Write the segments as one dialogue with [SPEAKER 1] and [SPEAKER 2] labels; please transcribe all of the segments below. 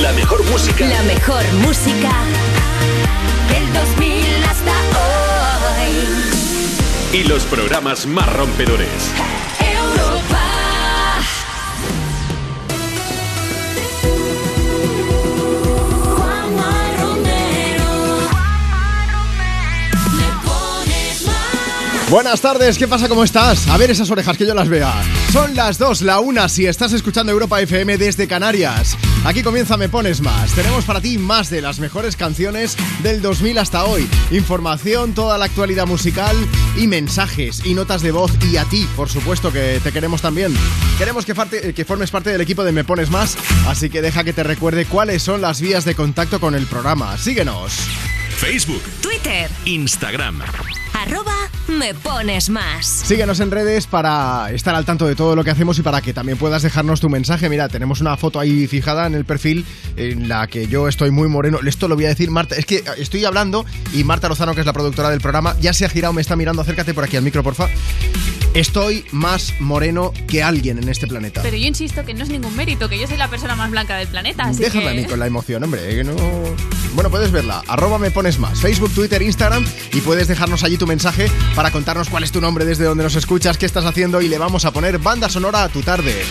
[SPEAKER 1] La mejor música.
[SPEAKER 2] La mejor música del 2000 hasta hoy.
[SPEAKER 1] Y los programas más rompedores.
[SPEAKER 2] Europa. Juanma Romero. Me pones más.
[SPEAKER 3] Buenas tardes, ¿qué pasa? ¿Cómo estás? A ver esas orejas que yo las vea. Son las 2, la 1 si estás escuchando Europa FM desde Canarias. Aquí comienza Me Pones Más. Tenemos para ti más de las mejores canciones del 2000 hasta hoy. Información, toda la actualidad musical y mensajes y notas de voz. Y a ti, por supuesto, que te queremos también. Queremos que, parte- que formes parte del equipo de Me Pones Más, así que deja que te recuerde cuáles son las vías de contacto con el programa. Síguenos.
[SPEAKER 1] Facebook,
[SPEAKER 2] Twitter.
[SPEAKER 1] Instagram.
[SPEAKER 2] Arroba me pones más.
[SPEAKER 3] Síguenos en redes para estar al tanto de todo lo que hacemos y para que también puedas dejarnos tu mensaje. Mira, tenemos una foto ahí fijada en el perfil en la que yo estoy muy moreno. Esto lo voy a decir Marta. Es que estoy hablando y Marta Lozano, que es la productora del programa, ya se ha girado, me está mirando. Acércate por aquí al micro, porfa. Estoy más moreno que alguien en este planeta.
[SPEAKER 4] Pero yo insisto que no es ningún mérito, que yo soy la persona más blanca del planeta. Así
[SPEAKER 3] Déjame
[SPEAKER 4] que...
[SPEAKER 3] a mí con la emoción, hombre, que no... Bueno, puedes verla, arroba me pones más, Facebook, Twitter, Instagram y puedes dejarnos allí tu mensaje para contarnos cuál es tu nombre, desde donde nos escuchas, qué estás haciendo y le vamos a poner banda sonora a tu tarde.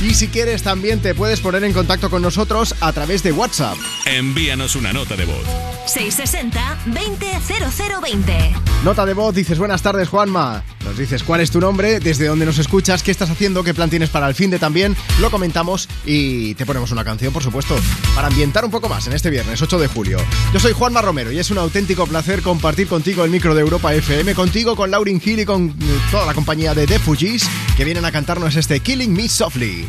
[SPEAKER 3] Y si quieres también te puedes poner en contacto con nosotros a través de WhatsApp.
[SPEAKER 1] Envíanos una nota de voz.
[SPEAKER 2] 660 200020.
[SPEAKER 3] Nota de voz, dices buenas tardes Juanma, nos dices cuál es tu nombre, desde dónde nos escuchas, qué estás haciendo, qué plan tienes para el fin de también, lo comentamos y te ponemos una canción, por supuesto, para ambientar un poco más en este viernes 8 de julio. Yo soy Juanma Romero y es un auténtico placer compartir contigo el micro de Europa FM, contigo, con Laurin Hill y con eh, toda la compañía de The Fugees que vienen a cantarnos este Killing Me Softly.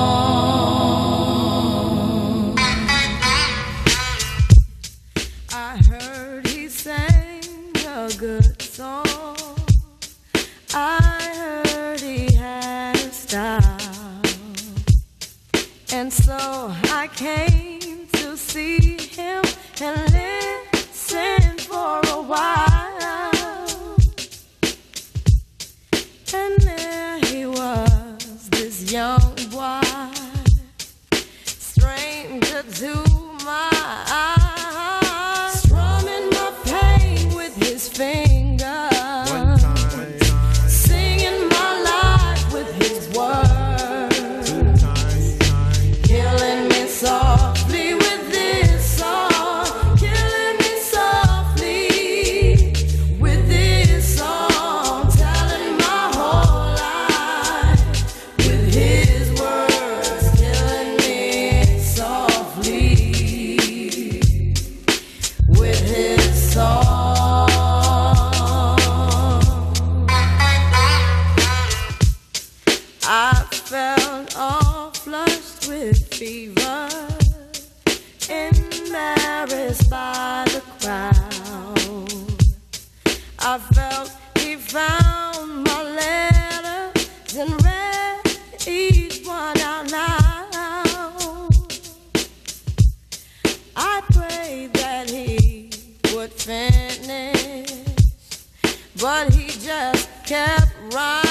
[SPEAKER 5] I heard he had a style. And so I came to see him and listen for a while. And there he was, this young boy, kept right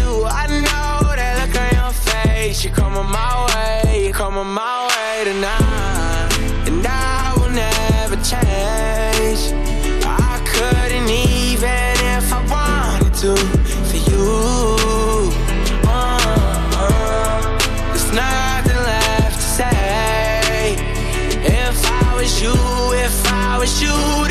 [SPEAKER 6] face. You're coming my way, coming my way tonight. And I will never change. I couldn't even if I wanted to for you. Uh, uh, there's nothing left to say. If I was you, if I was you,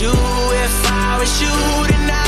[SPEAKER 6] you, if I was you, then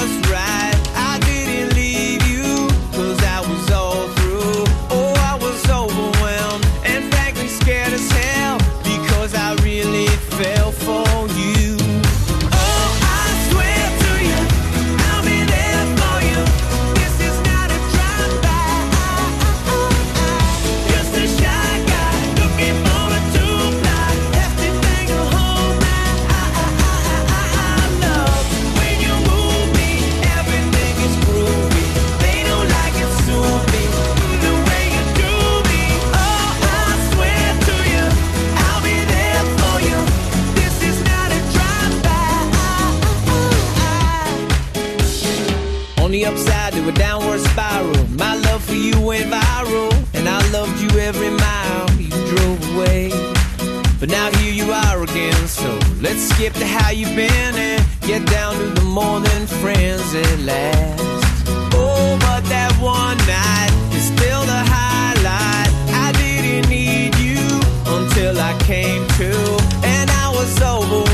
[SPEAKER 6] just every mile you drove away. But now here you are again So let's skip to how you've been And get down to the more than friends at last. Oh, but that one night is still the highlight. I didn't need you until I came to And I was overwhelmed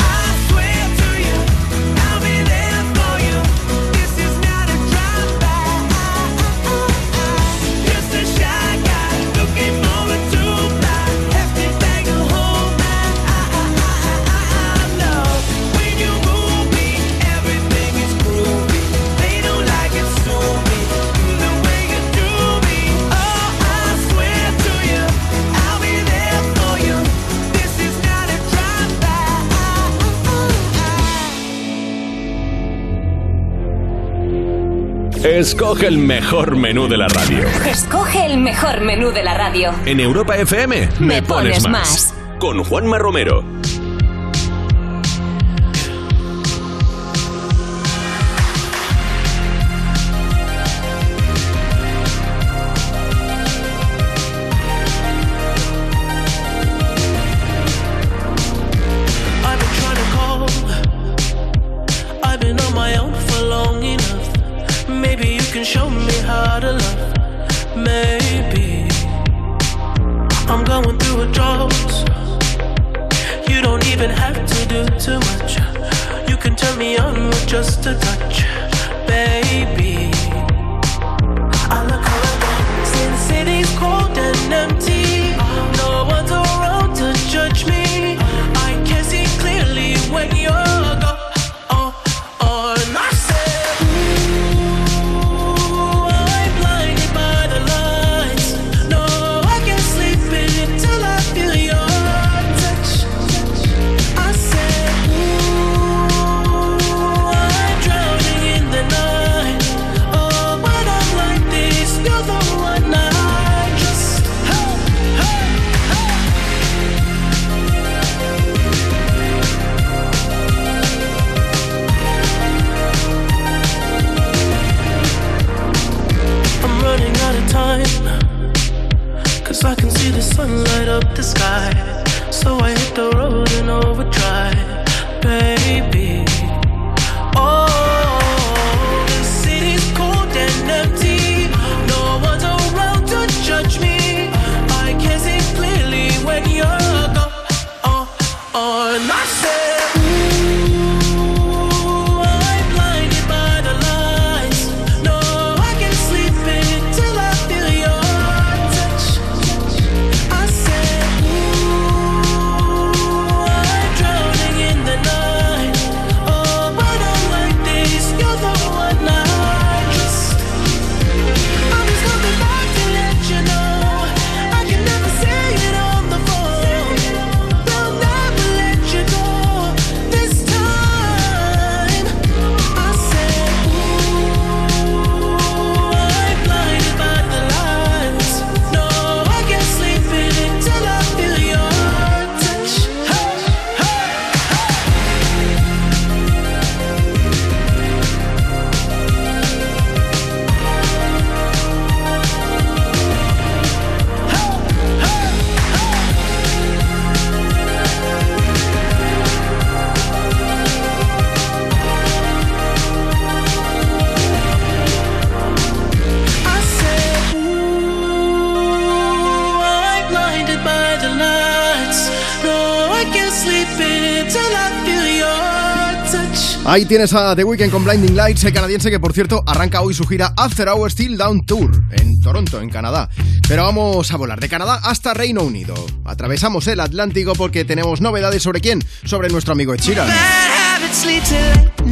[SPEAKER 7] Escoge el mejor menú de la radio.
[SPEAKER 8] Escoge el mejor menú de la radio.
[SPEAKER 7] En Europa FM me, pones, más. Con Juanma Romero.
[SPEAKER 3] Ahí tienes a The Weeknd con Blinding Lights, el canadiense que por cierto arranca hoy su gira After Hours Still Down Tour en Toronto, en Canadá. Pero vamos a volar de Canadá hasta Reino Unido. Atravesamos el Atlántico porque tenemos novedades sobre quién, sobre nuestro amigo Ed Sheeran.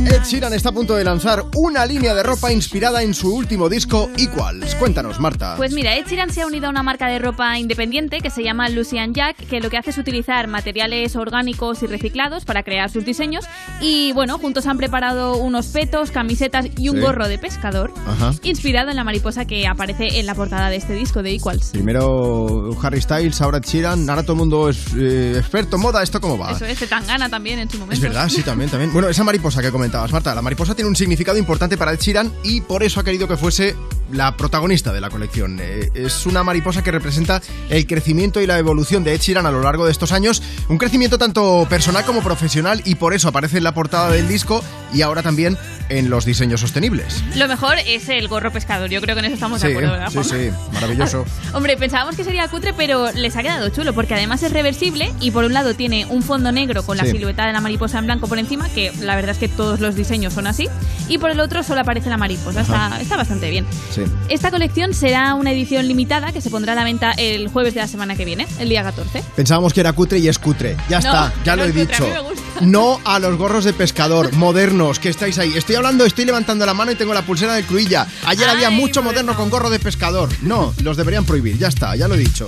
[SPEAKER 3] Ed Sheeran está a punto de lanzar una línea de ropa inspirada en su último disco Equals. Cuéntanos, Marta.
[SPEAKER 9] Pues mira, Ed Sheeran se ha unido a una marca de ropa independiente que se llama Lucian Jack, que lo que hace es utilizar materiales orgánicos y reciclados para crear sus diseños. Y bueno, juntos han preparado unos petos, camisetas y un
[SPEAKER 3] Sí.
[SPEAKER 9] gorro de pescador,
[SPEAKER 3] Ajá.
[SPEAKER 9] inspirado en la mariposa que aparece en la portada de este disco de Equals.
[SPEAKER 3] Primero Harry Styles, ahora Ed Sheeran, ahora todo el mundo es eh, experto en moda. ¿Esto cómo va?
[SPEAKER 9] Eso es, Tangana también en su momento.
[SPEAKER 3] Es verdad, sí, también, también. Bueno, esa mariposa que comentabas, Marta, la mariposa tiene un significado importante para Ed Sheeran y por eso ha querido que fuese la protagonista de la colección. Eh, es una mariposa que representa el crecimiento y la evolución de Ed Sheeran a lo largo de estos años. Un crecimiento tanto personal como profesional y por eso aparece en la portada del disco y ahora también en los diseños sostenibles.
[SPEAKER 9] Lo mejor es el gorro pescador. Yo creo que en eso estamos de acuerdo, ¿verdad?
[SPEAKER 3] sí, sí, maravilloso.
[SPEAKER 9] Hombre, pensábamos que sería cutre, pero les ha quedado chulo, porque además es reversible y por un lado tiene un fondo negro con la
[SPEAKER 3] Sí.
[SPEAKER 9] silueta de la mariposa en blanco por encima, que la verdad es que todos los diseños son así, y por el otro solo aparece la mariposa. Está, está bastante bien.
[SPEAKER 3] Sí.
[SPEAKER 9] Esta colección será una edición limitada que se pondrá a la venta el jueves de la semana que viene, el día 14.
[SPEAKER 3] Pensábamos que era cutre y es cutre. Ya
[SPEAKER 9] No,
[SPEAKER 3] está, ya
[SPEAKER 9] no
[SPEAKER 3] lo he
[SPEAKER 9] cutre,
[SPEAKER 3] dicho.
[SPEAKER 9] a.
[SPEAKER 3] No a los gorros de pescador modernos que estáis ahí. Estoy hablando, estoy levantando la mano y tengo la pulsera de Cruilla. Ayer
[SPEAKER 9] Ay,
[SPEAKER 3] había mucho
[SPEAKER 9] bueno.
[SPEAKER 3] moderno con gorro de pescador. No, los deberían prohibir. Ya está, ya lo he dicho.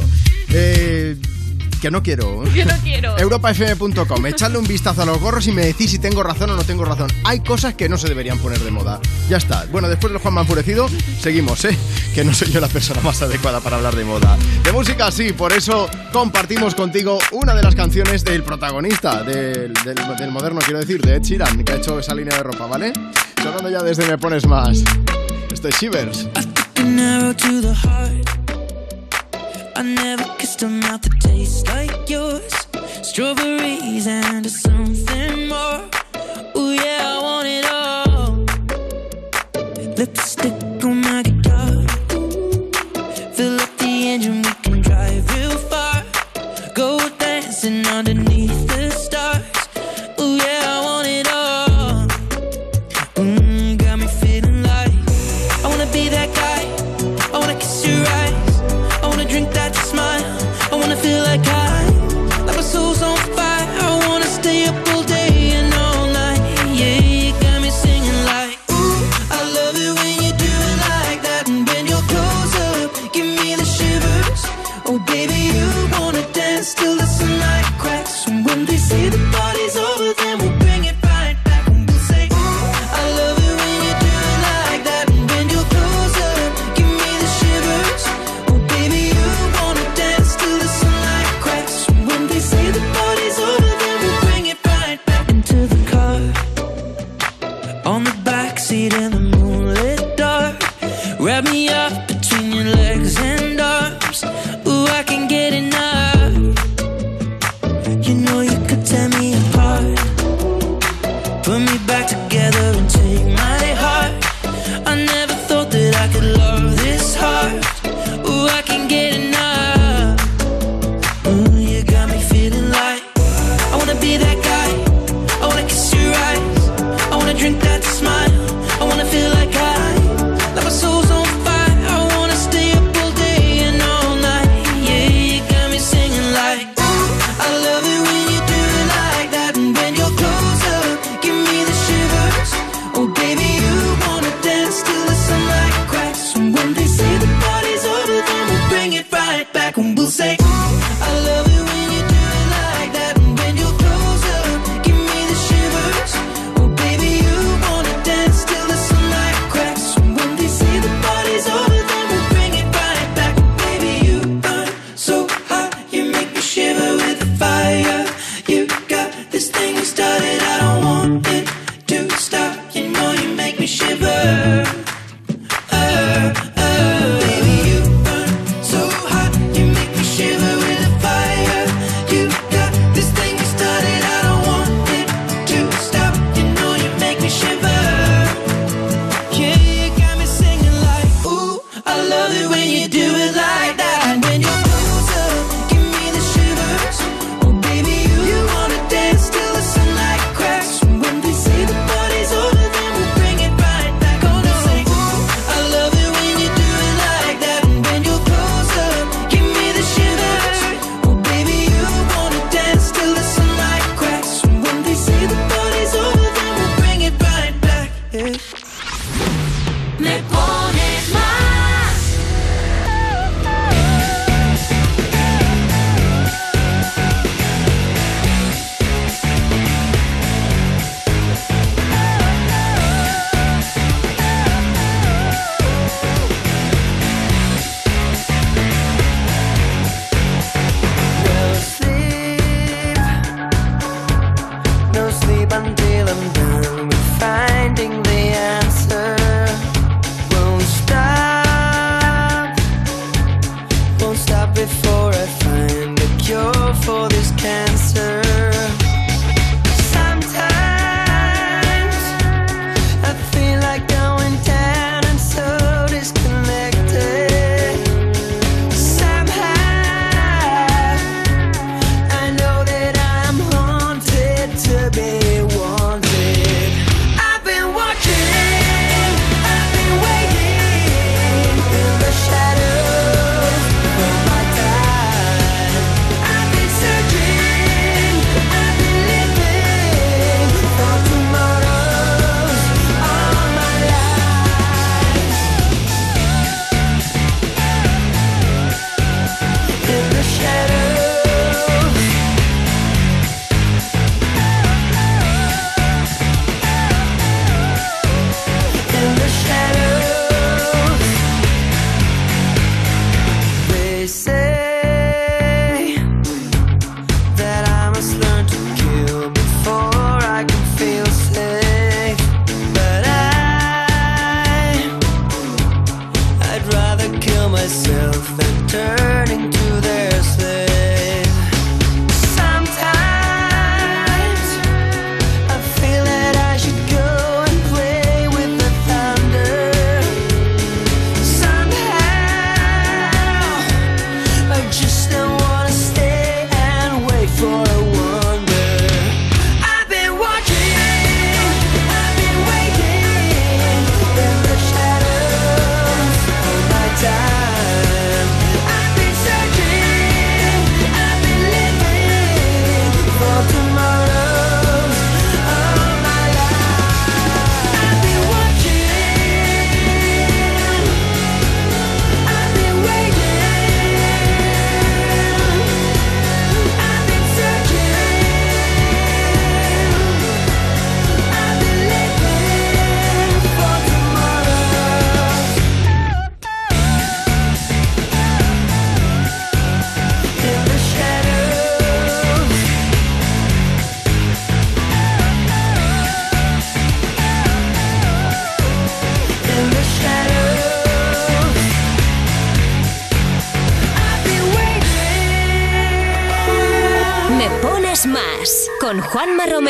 [SPEAKER 3] Eh, que no quiero.
[SPEAKER 9] Yo no quiero.
[SPEAKER 3] europafm.com. Echadle un vistazo a los gorros y me decís si tengo razón o no tengo razón. Hay cosas que no se deberían poner de moda. Ya está. Bueno, después del Juanma enfurecido, seguimos, ¿eh? Que no soy yo la persona más adecuada para hablar de moda. De música sí, por eso compartimos contigo una de las canciones del protagonista, del, del- del moderno, quiero decir, de Ed Sheeran, que ha hecho esa línea de ropa, ¿vale? Sonando ya desde Me Pones Más. Esto es Shivers.
[SPEAKER 10] an arrow to the heart. I never kissed a mouth that tastes like yours. Strawberries and something more. Ooh, yeah, I want it all. Lipstick on my guitar. Fill up the engine, we can drive real far. Go dancing underneath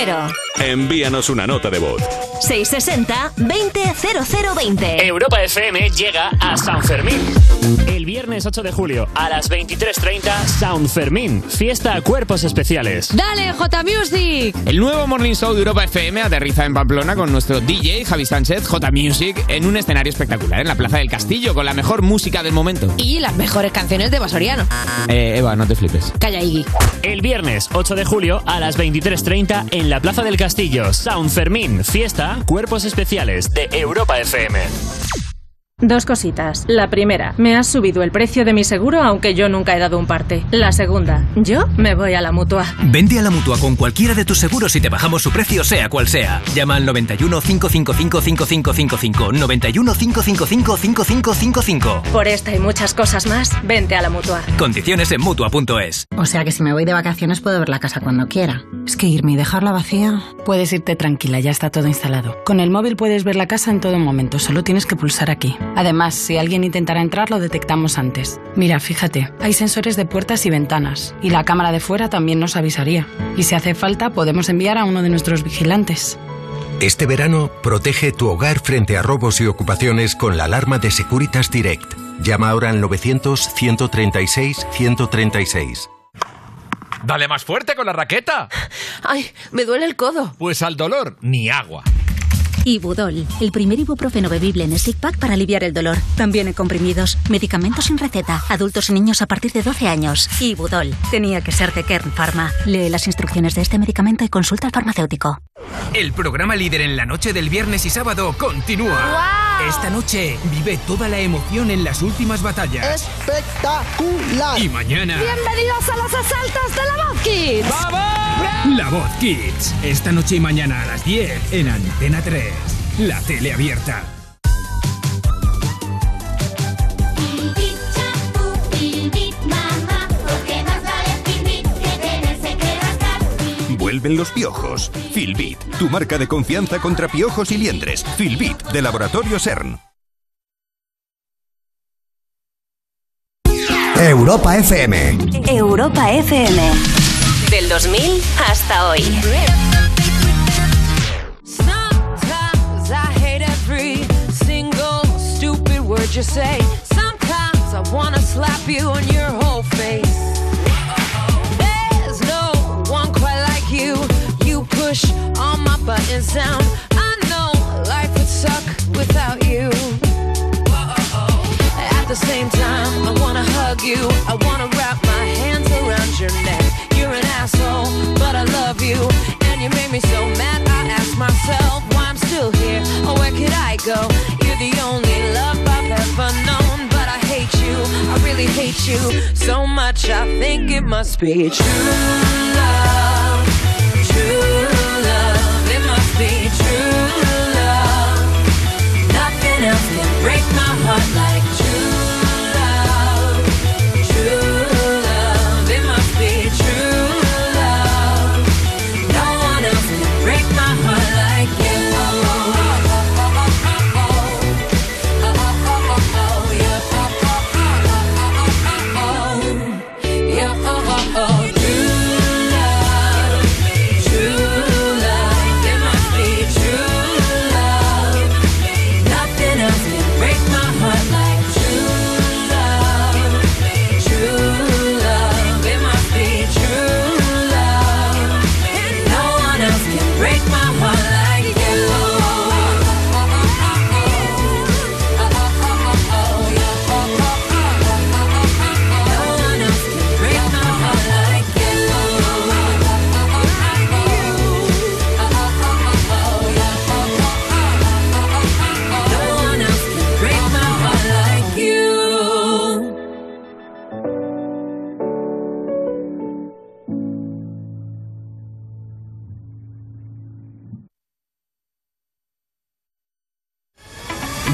[SPEAKER 8] Romero.
[SPEAKER 1] Envíanos una nota de voz.
[SPEAKER 8] 660-200020.
[SPEAKER 11] Europa FM llega a San Fermín. El viernes 8 de julio a las 23.30, San Fermín, fiesta a cuerpos especiales.
[SPEAKER 12] ¡Dale, J Music!
[SPEAKER 13] El nuevo Morning Show de Europa FM aterriza en Pamplona con nuestro DJ Javi Sánchez, J Music, en un escenario espectacular en la Plaza del Castillo con la mejor música del momento.
[SPEAKER 12] Y las mejores canciones de Basoriano.
[SPEAKER 13] Eh, Eva, no te flipes.
[SPEAKER 12] Calla, Iggy.
[SPEAKER 11] El viernes 8 de julio a las 23.30 en la Plaza del Castillo, San Fermín, fiesta, cuerpos especiales de Europa FM.
[SPEAKER 14] Dos cositas. La primera, me has subido el precio de mi seguro aunque yo nunca he dado un parte. La segunda, yo me voy a la mutua.
[SPEAKER 15] Vende a la mutua con cualquiera de tus seguros y te bajamos su precio sea cual sea. Llama al 91 555 5555 91 555 5555.
[SPEAKER 14] Por esta y muchas cosas más, vente a la mutua.
[SPEAKER 15] Condiciones en mutua.es.
[SPEAKER 16] O sea que si me voy de vacaciones puedo ver la casa cuando quiera. Es que irme y dejarla vacía. Puedes irte tranquila, ya está todo instalado. Con el móvil puedes ver la casa en todo momento, solo tienes que pulsar aquí. Además, si alguien intentara entrar, lo detectamos antes. Mira, fíjate, hay sensores de puertas y ventanas, y la cámara de fuera también nos avisaría. Y si hace falta, podemos enviar a uno de nuestros vigilantes.
[SPEAKER 17] Este verano, protege tu hogar frente a robos y ocupaciones con la alarma de Securitas Direct. Llama ahora al 900-136-136.
[SPEAKER 18] Dale más fuerte con la raqueta.
[SPEAKER 12] Ay, me duele el codo.
[SPEAKER 18] Pues al dolor, ni agua.
[SPEAKER 19] Ibudol, el primer ibuprofeno bebible en stick pack para aliviar el dolor. También en comprimidos, medicamentos sin receta, adultos y niños a partir de 12 años. Ibudol, tenía que ser de Kern Pharma. Lee las instrucciones de este medicamento y consulta al farmacéutico.
[SPEAKER 15] El programa líder en la noche del viernes y sábado continúa. Esta noche vive toda la emoción en las últimas batallas.
[SPEAKER 20] Espectacular.
[SPEAKER 15] Y mañana.
[SPEAKER 12] Bienvenidos a los asaltos de la Voz Kids.
[SPEAKER 15] La Voz Kids. Esta noche y mañana a las 10 en Antena 3. La tele abierta.
[SPEAKER 21] Vuelven los piojos. Filbit, tu marca de confianza contra piojos y liendres. Filbit, de Laboratorio CERN.
[SPEAKER 8] Europa FM. Europa FM. Del 2000 hasta hoy.
[SPEAKER 5] Sometimes I hate every single stupid word you say. Sometimes I wanna slap you on your whole face. There's no one quite like you. You push all my buttons down. I know life would suck without you. At the same time, I wanna hug you. I wanna wrap my hands around your neck. You're an asshole, but I love you. And you made me so mad, I ask myself why I'm still here. Or where could I go? You're the only love I've ever known. But I hate you, I really hate you so much. I think it must be true love. True love, it must be true love. Nothing else can break my heart like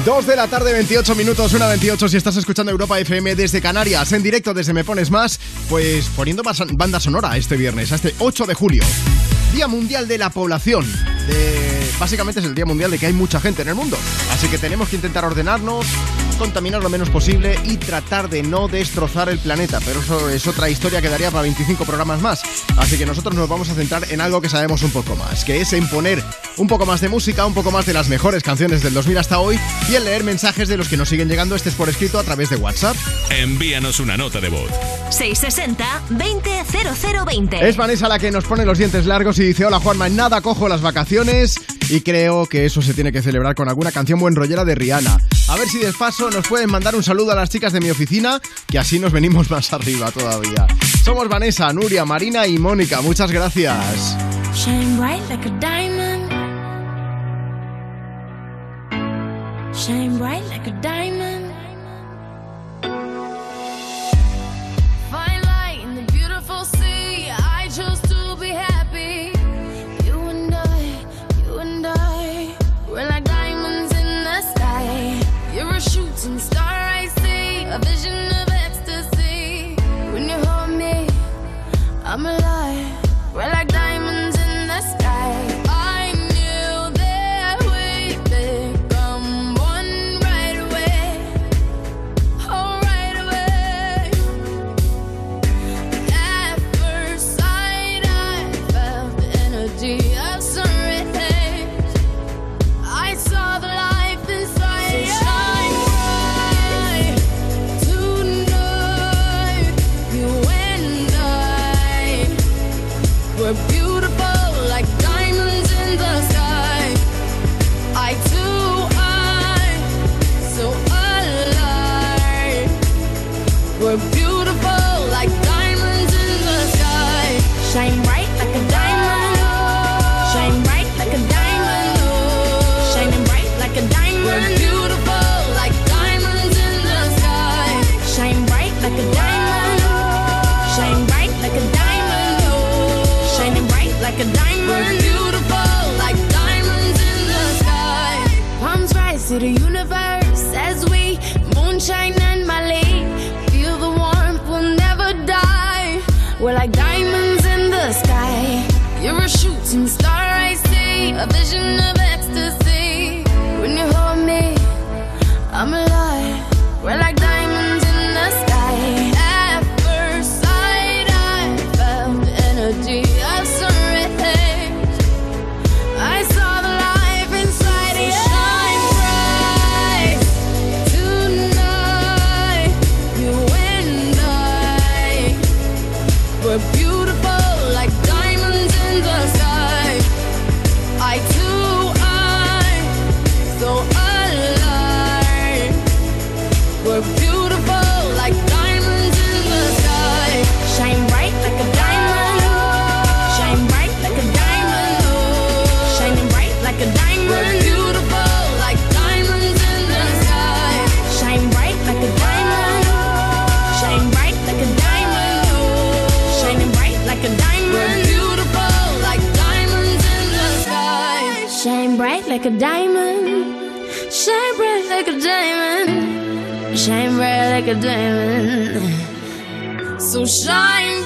[SPEAKER 3] 2 de la tarde, 28 minutos, 1.28 si estás escuchando Europa FM desde Canarias, en directo desde Me Pones Más, pues poniendo banda sonora este viernes, este 8 de julio, Día Mundial de la Población. De... Básicamente es el Día Mundial de que hay mucha gente en el mundo, así que tenemos que intentar ordenarnos, contaminar lo menos posible y tratar de no destrozar el planeta. Pero eso es otra historia que daría para 25 programas más. Así que nosotros nos vamos a centrar en algo que sabemos un poco más, que es en poner un poco más de música, un poco más de las mejores canciones del 2000 hasta hoy y en leer mensajes de los que nos siguen llegando estés por escrito a través de WhatsApp.
[SPEAKER 1] Envíanos una nota de voz.
[SPEAKER 8] 660-200020.
[SPEAKER 3] Es Vanessa la que nos pone los dientes largos y dice, hola Juanma, en nada cojo las vacaciones y creo que eso se tiene que celebrar con alguna canción buen rollera de Rihanna. A ver si de paso nos pueden mandar un saludo a las chicas de mi oficina, que así nos venimos más arriba todavía. Somos Vanessa, Nuria, Marina y Mónica, muchas gracias.
[SPEAKER 5] Shine bright like a diamond. Shine bright like a diamond. I'm alive. A diamond. So shine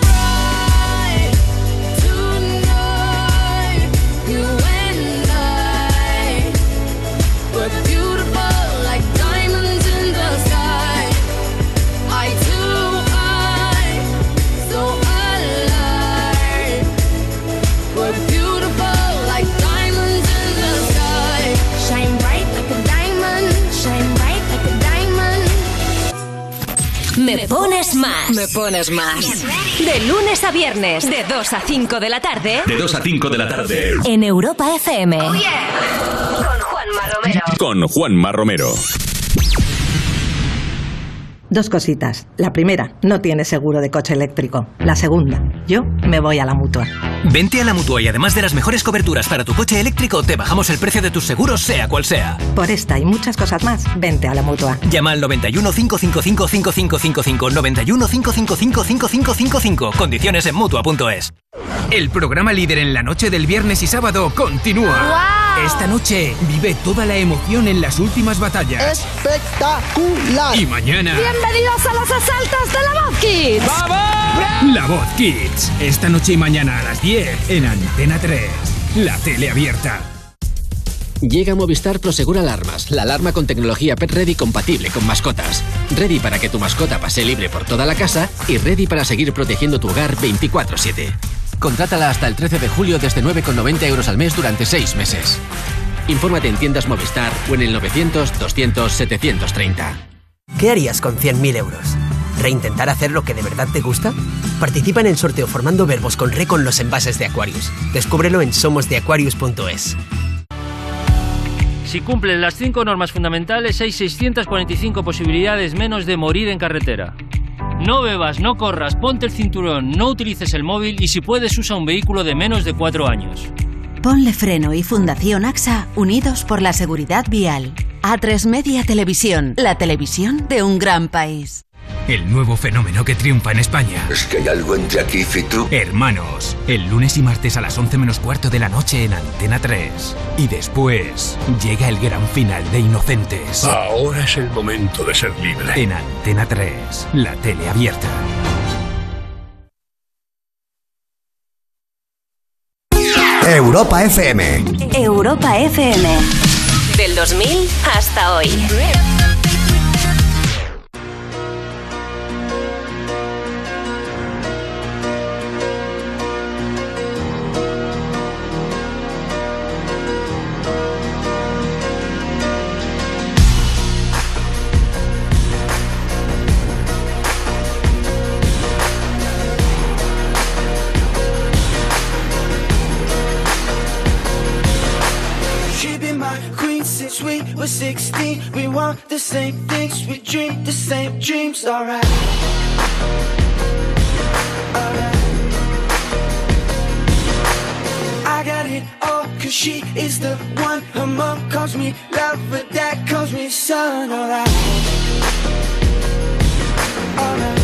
[SPEAKER 8] más. Me pones más. De lunes a viernes, de 2 a 5 de la tarde.
[SPEAKER 1] De 2 a 5 de la tarde.
[SPEAKER 8] En Europa FM. Con Juanma Romero.
[SPEAKER 1] Con Juanma Romero.
[SPEAKER 22] Dos cositas. La primera, no tienes seguro de coche eléctrico. La segunda, yo me voy a la mutua.
[SPEAKER 17] Vente a la mutua y además de las mejores coberturas para tu coche eléctrico, te bajamos el precio de tus seguros, sea cual sea.
[SPEAKER 22] Por esta y muchas cosas más, vente a la mutua.
[SPEAKER 17] Llama al 91 555 5555 91 555 5555. Condiciones en mutua.es. El programa líder en la noche del viernes y sábado continúa. Esta noche vive toda la emoción en las últimas batallas.
[SPEAKER 20] Espectacular.
[SPEAKER 17] Y mañana.
[SPEAKER 23] Bienvenidos a los asaltos de la Voz Kids.
[SPEAKER 17] La Voz Kids. Esta noche y mañana a las 10 en Antena 3. La tele abierta.
[SPEAKER 15] Llega Movistar Prosegur Alarmas, la alarma con tecnología Pet Ready compatible con mascotas. Ready para que tu mascota pase libre por toda la casa y ready para seguir protegiendo tu hogar 24/7. Contrátala hasta el 13 de julio desde 9,90 euros al mes durante 6 meses. Infórmate en tiendas Movistar o en el 900 200 730.
[SPEAKER 24] ¿Qué harías con 100.000 euros? ¿Reintentar hacer lo que de verdad te gusta? Participa en el sorteo formando verbos con re con los envases de Aquarius. Descúbrelo en somosdeaquarius.es.
[SPEAKER 25] Si cumplen las cinco normas fundamentales, hay 645 posibilidades menos de morir en carretera. No bebas, no corras, ponte el cinturón, no utilices el móvil y si puedes usa un vehículo de menos de cuatro años.
[SPEAKER 26] Ponle Freno y Fundación AXA, unidos por la seguridad vial. A3 Media Televisión, la televisión de un gran país.
[SPEAKER 17] El nuevo fenómeno que triunfa en España.
[SPEAKER 27] Es que hay algo entre aquí y tú.
[SPEAKER 17] Hermanos, el lunes y martes a las 11 menos cuarto de la noche en Antena 3. Y después llega el gran final de Inocentes.
[SPEAKER 27] Ahora es el momento de ser libre.
[SPEAKER 17] En Antena 3, la tele abierta.
[SPEAKER 8] Europa FM. Europa FM. Del 2000 hasta hoy.
[SPEAKER 10] Want the same things, we dream the same dreams, alright. Alright. I got it all, cause she is the one. Her mom calls me love, but dad calls me son, alright. Alright.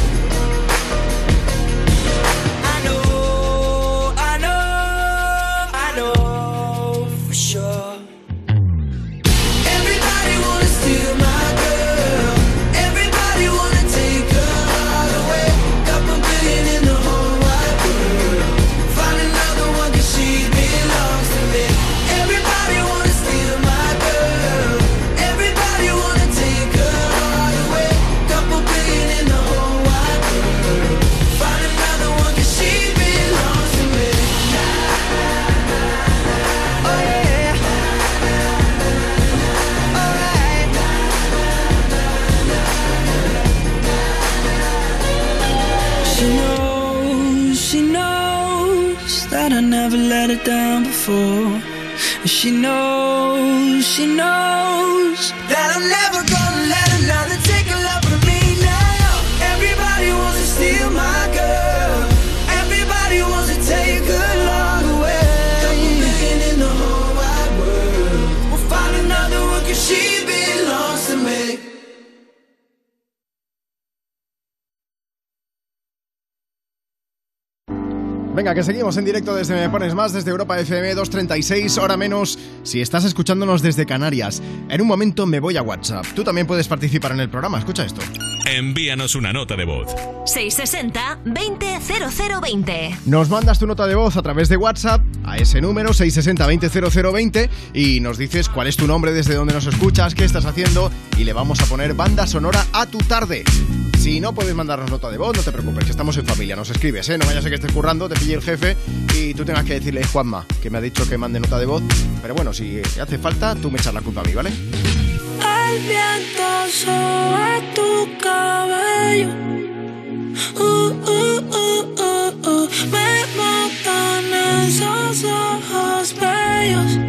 [SPEAKER 10] fool. She knows, she knows
[SPEAKER 3] Venga, que seguimos en directo desde Me Pones Más, desde Europa FM 236, hora menos, si estás escuchándonos desde Canarias. En un momento me voy a WhatsApp. Tú también puedes participar en el programa, escucha esto.
[SPEAKER 1] Envíanos una nota de voz.
[SPEAKER 8] 660-200020.
[SPEAKER 3] Nos mandas tu nota de voz a través de WhatsApp a ese número 660-200020 y nos dices cuál es tu nombre, desde dónde nos escuchas, qué estás haciendo y le vamos a poner banda sonora a tu tarde. Si no puedes mandarnos nota de voz, no te preocupes, que estamos en familia, nos escribes, ¿eh? No vaya a que estés currando, te pille el jefe y tú tengas que decirle, Juanma, que me ha dicho que mande nota de voz. Pero bueno, si hace falta, tú me echas la culpa a mí, ¿vale?
[SPEAKER 10] El viento sobre tu cabello. Uh, uh, uh, uh, uh. Me matan esos ojos bellos.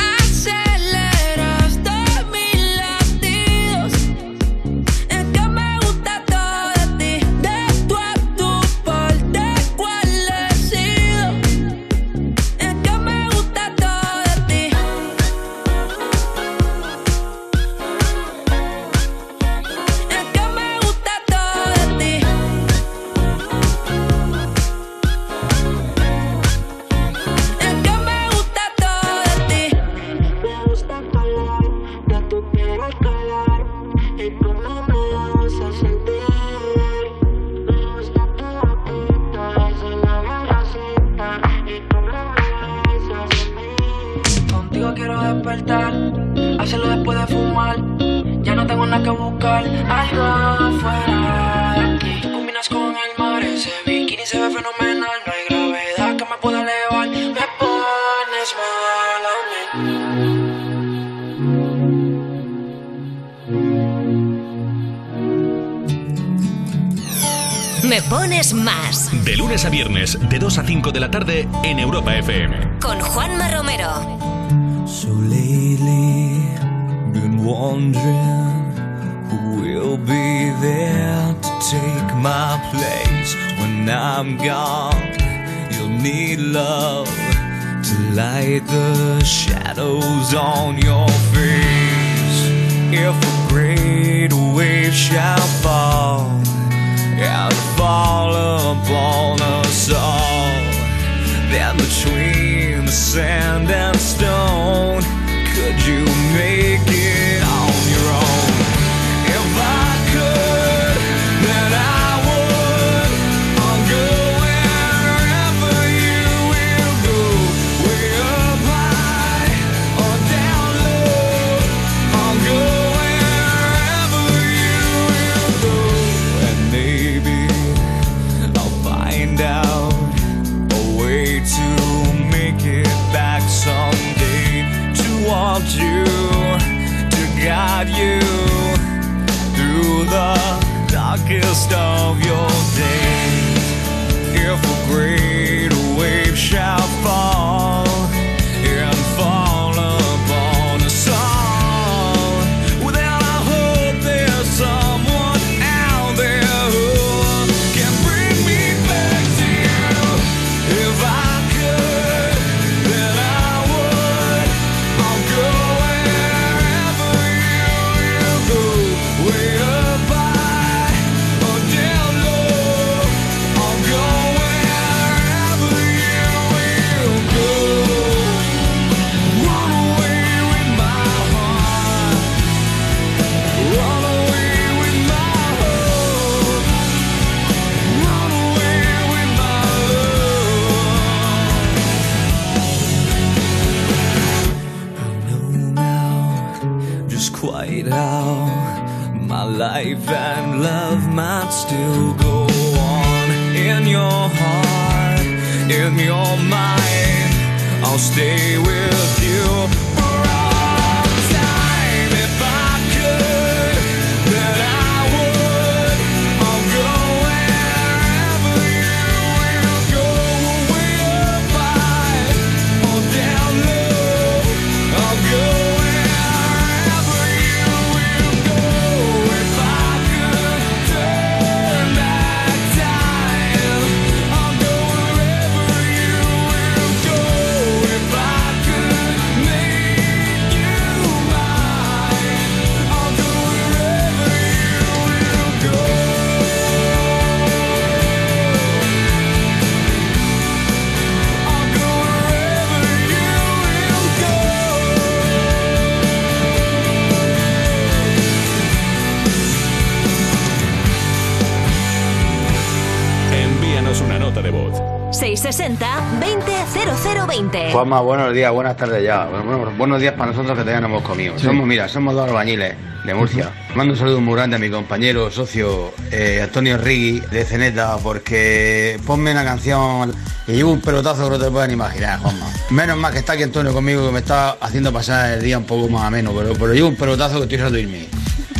[SPEAKER 2] Juanma,
[SPEAKER 28] buenos días, buenas tardes ya. Bueno, buenos días para nosotros que todavía no hemos comido.
[SPEAKER 3] Sí.
[SPEAKER 28] Somos, mira, somos dos albañiles de Murcia. Mando un saludo muy grande a mi compañero, socio eh, Antonio Rigui de Ceneta, porque ponme una canción y llevo un pelotazo que no te pueden imaginar, Juanma. Menos mal que está aquí Antonio conmigo, que me está haciendo pasar el día un poco más ameno, pero, pero llevo un pelotazo que estoy a dormir.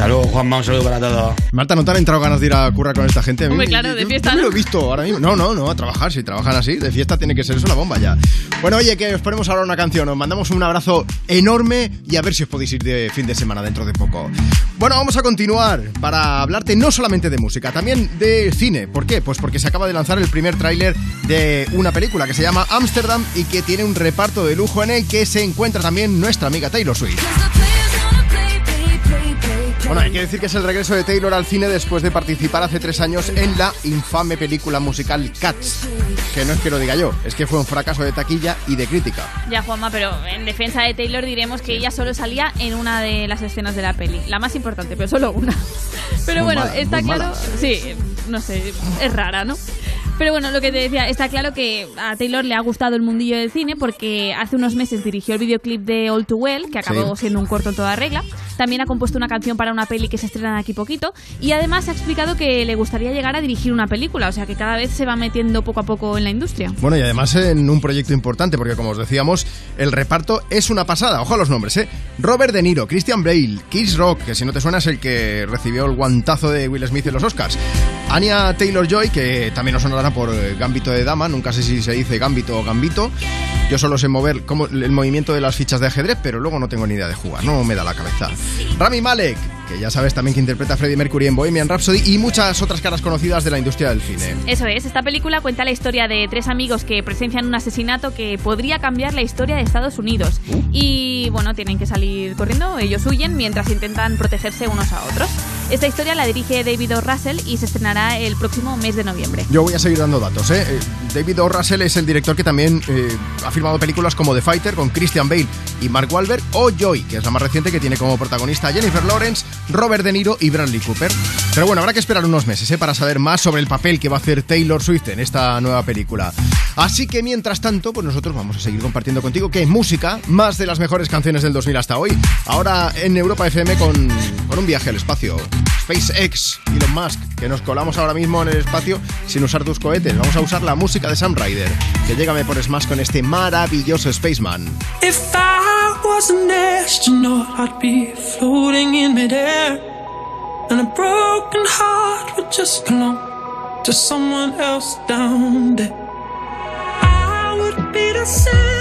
[SPEAKER 28] Hasta luego, Juanma, un saludo para todos.
[SPEAKER 3] Marta, ¿no te han entrado ganas de ir a currar con esta gente?
[SPEAKER 9] Hombre, claro, de
[SPEAKER 3] yo-
[SPEAKER 9] fiesta,
[SPEAKER 3] Yo me
[SPEAKER 9] ¿no?
[SPEAKER 3] lo he visto ahora mismo. No, no, no, a trabajar. Si trabajan así, de fiesta tiene que ser eso la bomba ya. Bueno, oye, que os ponemos ahora una canción. Os mandamos un abrazo enorme y a ver si os podéis ir de fin de semana dentro de poco. Bueno, vamos a continuar para hablarte no solamente de música, también de cine. ¿Por qué? Pues porque se acaba de lanzar el primer tráiler de una película que se llama Amsterdam y que tiene un reparto de lujo en el que se encuentra también nuestra amiga Taylor Swift. Bueno, hay que decir que es el regreso de Taylor al cine después de participar hace tres años en la infame película musical Cats. Que no es que lo diga yo, es que fue un fracaso de taquilla y de crítica.
[SPEAKER 9] Ya, Juanma, pero en defensa de Taylor diremos que ella solo salía en una de las escenas de la peli. La más importante, pero solo una. Pero
[SPEAKER 29] Muy
[SPEAKER 9] bueno,
[SPEAKER 29] mala,
[SPEAKER 9] está claro.
[SPEAKER 29] mala.
[SPEAKER 9] Sí, no sé, es rara, ¿no? Pero bueno, lo que te decía, está claro que a Taylor le ha gustado el mundillo del cine porque hace unos meses dirigió el videoclip de All Too Well, que acabó
[SPEAKER 29] Sí.
[SPEAKER 9] siendo un corto en toda regla. También ha compuesto una canción para una peli que se estrena aquí poquito. Y además ha explicado que le gustaría llegar a dirigir una película, o sea que cada vez se va metiendo poco a poco en la industria.
[SPEAKER 3] Bueno, y además en un proyecto importante, porque como os decíamos, el reparto es una pasada. Ojo a los nombres, ¿eh? Robert De Niro, Christian Bale, Chris Rock, que si no te suena es el que recibió el guantazo de Will Smith en los Oscars. Anya Taylor-Joy, que también nos sonará por Gambito de Dama, nunca sé si se dice Gambito o Gambito. Yo solo sé mover como el movimiento de las fichas de ajedrez, pero luego no tengo ni idea de jugar, no me da la cabeza. Rami Malek, que ya sabes también que interpreta a Freddie Mercury en Bohemian Rhapsody y muchas otras caras conocidas de la industria del cine.
[SPEAKER 9] Eso es, esta película cuenta la historia de tres amigos que presencian un asesinato que podría cambiar la historia de Estados Unidos. Y bueno, tienen que salir corriendo, ellos huyen mientras intentan protegerse unos a otros. Esta historia la dirige David O. Russell y se estrenará el próximo mes de noviembre.
[SPEAKER 3] Yo voy a seguir dando datos. ¿eh? Eh, David O. Russell es el director que también eh, ha firmado películas como The Fighter con Christian Bale y Mark Wahlberg o Joy, que es la más reciente que tiene como protagonista a Jennifer Lawrence, Robert De Niro y Bradley Cooper. Pero bueno, habrá que esperar unos meses ¿eh? para saber más sobre el papel que va a hacer Taylor Swift en esta nueva película. Así que mientras tanto, pues nosotros vamos a seguir compartiendo contigo que música, más de las mejores canciones del 2000 hasta hoy. Ahora en Europa FM con, con un viaje al espacio. SpaceX, Elon Musk, que nos colamos ahora mismo en el espacio sin usar tus cohetes. Vamos a usar la música de Sam Ryder, que llega Me Pones Más con este maravilloso Spaceman.
[SPEAKER 10] If I was an astronaut, I'd be floating in midair. And a broken heart would just belong to someone else down there. I would be the center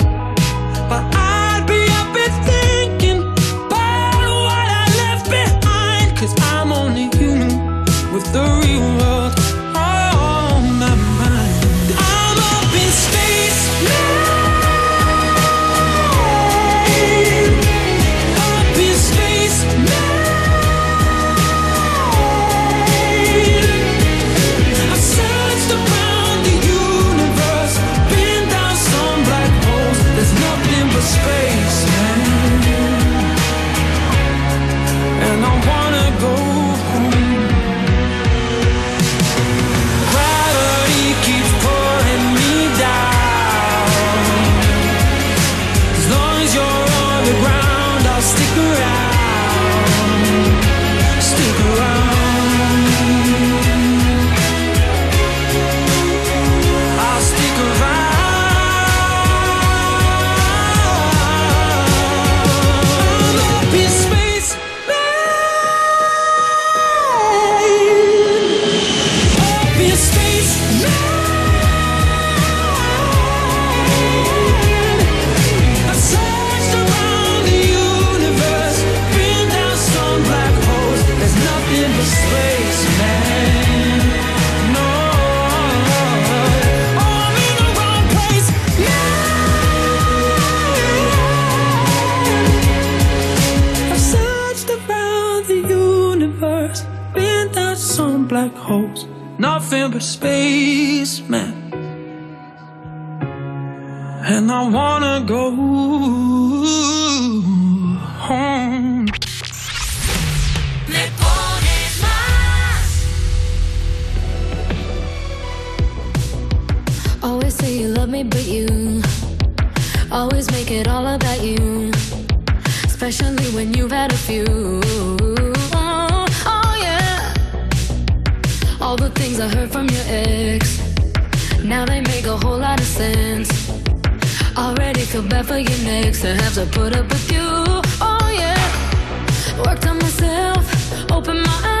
[SPEAKER 10] Nothing but space, man. And I wanna go home.
[SPEAKER 30] Me pones más.
[SPEAKER 5] Always say you love me, but you always make it all about you. Especially when you've had a few. All the things I heard from your ex. Now they make a whole lot of sense. Already feel bad for your next to have to put up with you. Oh, yeah. Worked on myself, opened my eyes.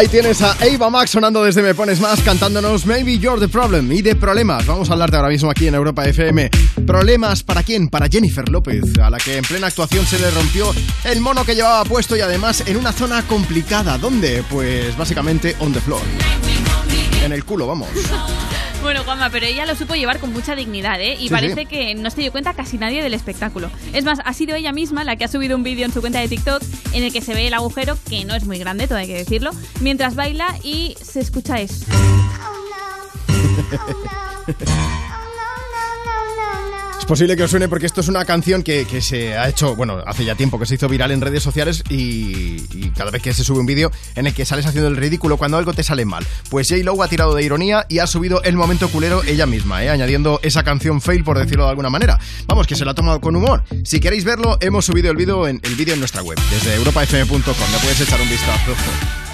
[SPEAKER 3] Ahí tienes a Ava Max sonando desde Me Pones Más, cantándonos Maybe You're the Problem. Y de problemas, vamos a hablarte ahora mismo aquí en Europa FM. ¿Problemas para quién? Para Jennifer López, a la que en plena actuación se le rompió el mono que llevaba puesto y además en una zona complicada. ¿Dónde? Pues básicamente on the floor. En el culo, vamos.
[SPEAKER 9] Bueno, Juanma, pero ella lo supo llevar con mucha dignidad, ¿eh? Y
[SPEAKER 3] Sí,
[SPEAKER 9] parece
[SPEAKER 3] sí.
[SPEAKER 9] que no se dio cuenta casi nadie del espectáculo. Es más, ha sido ella misma la que ha subido un vídeo en su cuenta de TikTok en el que se ve el agujero, que no es muy grande, todo hay que decirlo, mientras baila y se escucha eso.
[SPEAKER 3] Es posible que os suene porque esto es una canción que, que se ha hecho, bueno, hace ya tiempo que se hizo viral en redes sociales y, cada vez que se sube un vídeo en el que sales haciendo el ridículo cuando algo te sale mal. Pues J-Lo ha tirado de ironía y ha subido el momento culero ella misma, ¿eh? añadiendo esa canción fail por decirlo de alguna manera. Vamos, que se lo ha tomado con humor. Si queréis verlo, hemos subido el vídeo en, el vídeo en nuestra web, desde europafm.com. Le puedes echar un vistazo.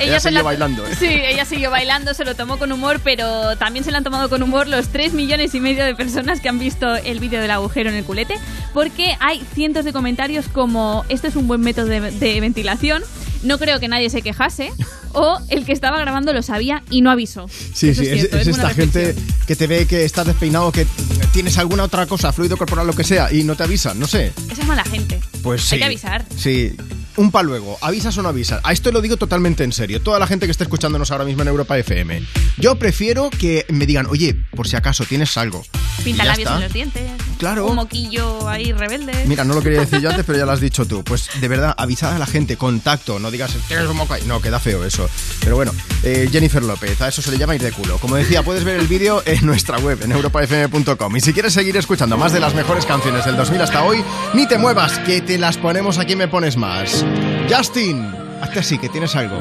[SPEAKER 3] Ella, sigue
[SPEAKER 9] la-
[SPEAKER 3] bailando, ¿eh?
[SPEAKER 9] Sí, ella siguió bailando, se lo tomó con humor, pero también se lo han tomado con humor los 3 millones y medio de personas que han visto el vídeo del agujero en el culete, porque hay cientos de comentarios como esto es un buen método de, de ventilación, no creo que nadie se quejase, o el que estaba grabando lo sabía y no avisó.
[SPEAKER 3] Sí,
[SPEAKER 9] Eso
[SPEAKER 3] sí, es,
[SPEAKER 9] cierto,
[SPEAKER 3] es
[SPEAKER 9] buena
[SPEAKER 3] esta gente que te ve que estás despeinado, que tienes alguna otra cosa, fluido corporal, lo que sea, y no te avisan, no sé.
[SPEAKER 9] Esa es mala gente.
[SPEAKER 3] Pues sí.
[SPEAKER 9] Hay que avisar.
[SPEAKER 3] Sí. Un pa' luego, ¿avisas o no avisas? A esto lo digo totalmente en serio. Toda la gente que está escuchándonos ahora mismo en Europa FM. Yo prefiero que me digan, oye, por si acaso tienes algo.
[SPEAKER 9] Pinta labios en los dientes.
[SPEAKER 3] claro.
[SPEAKER 9] Un moquillo ahí rebelde.
[SPEAKER 3] Mira, no lo quería decir yo antes, pero ya lo has dicho tú. Pues de verdad, avisad a la gente, contacto, no digas, tienes un moco ahí. No, queda feo eso. Pero bueno, eh, Jennifer López, a eso se le llama ir de culo. Como decía, puedes ver el vídeo en nuestra web, en europafm.com. Y si quieres seguir escuchando más de las mejores canciones del 2000 hasta hoy, ni te muevas, que te las ponemos aquí me pones más. Justin, hazte así, que tienes algo.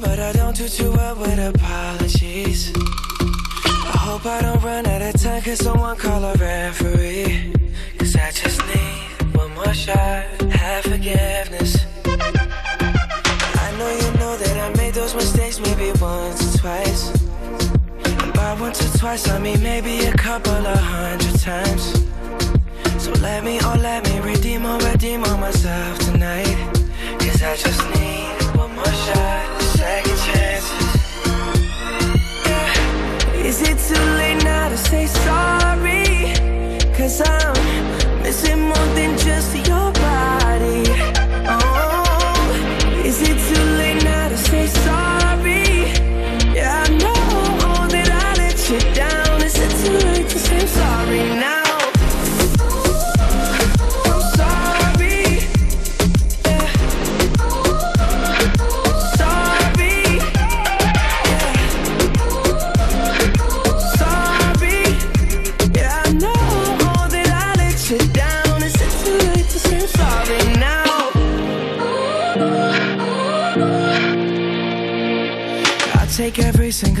[SPEAKER 10] But I don't do too well with apologies. I hope I don't run out of time, cause someone call a referee. Cause I just need one more shot, have forgiveness. I know you know that I made those mistakes maybe once or twice. By once or twice, I mean maybe a couple of hundred times. So let me, oh let me redeem or redeem on myself tonight Cause I just need one more shot, second chances Yeah. Is it too late now to say sorry? Cause I'm missing more than just your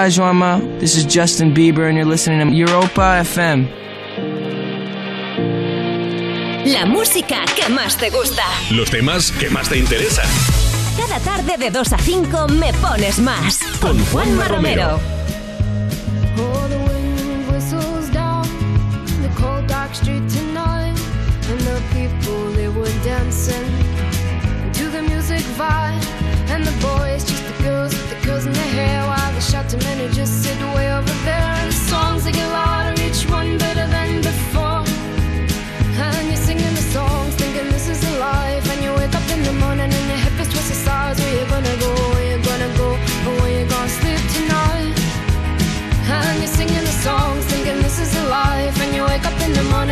[SPEAKER 31] Hola, Joama. This is Justin Bieber, and you're listening to Europa FM.
[SPEAKER 8] La música que más te gusta.
[SPEAKER 1] Los temas que más te interesan.
[SPEAKER 8] Cada tarde de 2 a 5 me pones más. Con Juanma Romero.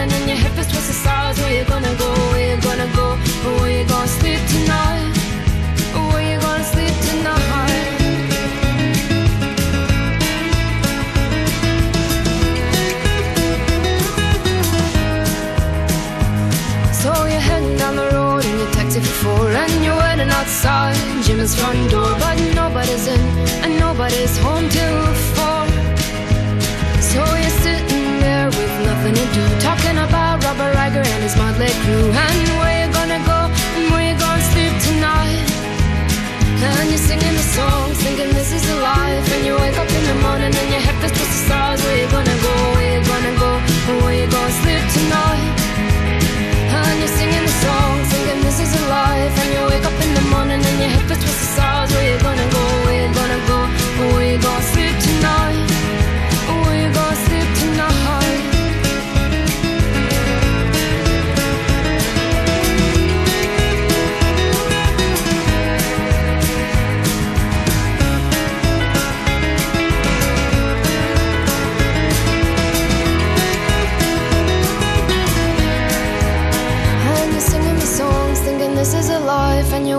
[SPEAKER 32] In and your hip is twisted sides. Where you gonna go? Where you gonna go? Where you gonna sleep tonight? Where you gonna sleep tonight? So you're heading down the road in your taxi for four And you're waiting outside Jim's front door But nobody's in and nobody's home till do. Talking about Robert Riger and his motley crew. And where you gonna go and where you gonna sleep tonight? And you're singing the song, thinking this is the life. And you wake up in the morning and your head feels just the stars. Where you gonna go, where you gonna go, and where you gonna sleep tonight?
[SPEAKER 33] And you're singing the song, thinking this is the life. And you wake up in the morning and your head feels just the stars. Where you gonna go?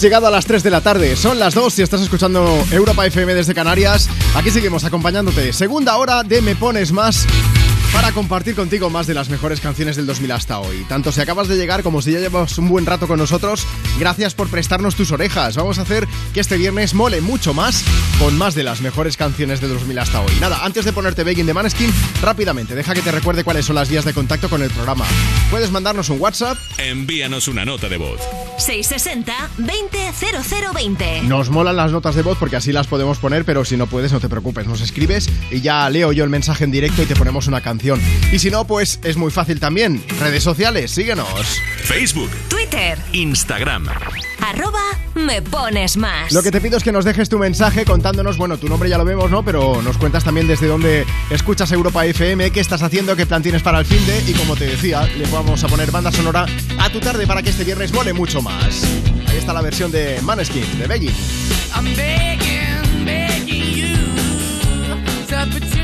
[SPEAKER 3] Llegado a las 3 de la tarde, son las 2 si estás escuchando Europa FM desde Canarias. Aquí seguimos acompañándote. Segunda hora de Me Pones Más para compartir contigo más de las mejores canciones del 2000 hasta hoy. Tanto si acabas de llegar como si ya llevas un buen rato con nosotros, gracias por prestarnos tus orejas. Vamos a hacer que este viernes mole mucho más con más de las mejores canciones del 2000 hasta hoy. Nada, antes de ponerte Begging de Maneskin, rápidamente, deja que te recuerde cuáles son las vías de contacto con el programa. Puedes mandarnos un WhatsApp
[SPEAKER 1] Envíanos una nota de voz.
[SPEAKER 2] 660-200020.
[SPEAKER 3] Nos molan las notas de voz porque así las podemos poner, pero si no puedes, no te preocupes, nos escribes y ya leo yo el mensaje en directo y te ponemos una canción. Y si no, pues es muy fácil también. Redes sociales, síguenos.
[SPEAKER 1] Facebook,
[SPEAKER 2] Twitter,
[SPEAKER 1] Instagram.
[SPEAKER 2] Arroba me pones más.
[SPEAKER 3] Lo que te pido es que nos dejes tu mensaje contándonos, bueno, tu nombre ya lo vemos, ¿no? Pero nos cuentas también desde dónde escuchas Europa FM, qué estás haciendo, qué plan tienes para el fin de y como te decía, le vamos a poner banda sonora a tu tarde para que este viernes mole mucho más. Ahí está la versión de Maneskin, de Begging.
[SPEAKER 34] I'm begging, begging you to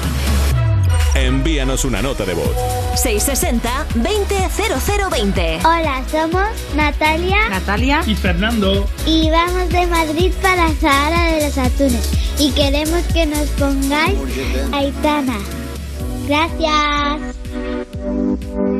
[SPEAKER 1] Envíanos una nota de voz.
[SPEAKER 2] 660-200020.
[SPEAKER 35] Hola, somos Natalia,
[SPEAKER 2] Natalia
[SPEAKER 36] y Fernando.
[SPEAKER 35] Y vamos de Madrid para Sahara de los Atunes. Y queremos que nos pongáis Aitana. Gracias.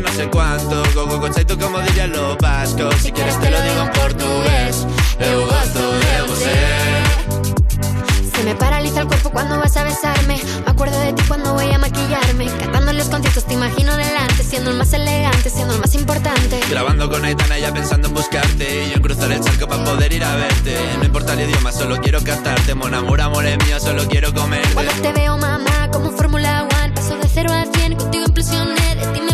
[SPEAKER 37] no sé cuánto, go go go como dirían los vascos. Si quieres te lo digo en portugués, eu gosto de você.
[SPEAKER 33] Se me paraliza el cuerpo cuando vas a besarme. Me acuerdo de ti cuando voy a maquillarme. Cantando los conciertos te imagino delante, siendo el más elegante, siendo el más importante.
[SPEAKER 37] Grabando con Aitana ya pensando en buscarte Y yo en cruzar el charco para poder ir a verte No importa el idioma, solo quiero cantarte Mon amor, amor es mío, solo quiero comerte
[SPEAKER 33] Cuando te veo, mamá, como un Fórmula One, paso de cero a cien, contigo implosioné, de ti me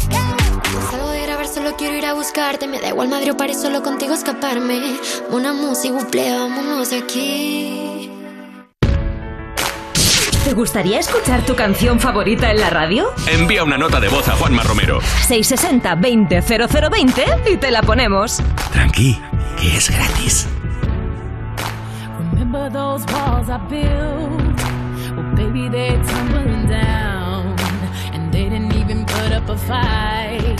[SPEAKER 33] solo quiero ir a buscarte. Me da igual Madrid o París, solo contigo escaparme. Una música, buple, vámonos de aquí.
[SPEAKER 2] ¿Te gustaría escuchar tu canción favorita en la radio?
[SPEAKER 1] Envía una nota de voz a Juanma Romero.
[SPEAKER 2] 660-200020 y te la ponemos.
[SPEAKER 1] Tranqui, que es gratis.
[SPEAKER 5] Remember those walls I built? Well, baby, they're tumbling down. And they didn't even put up a fight.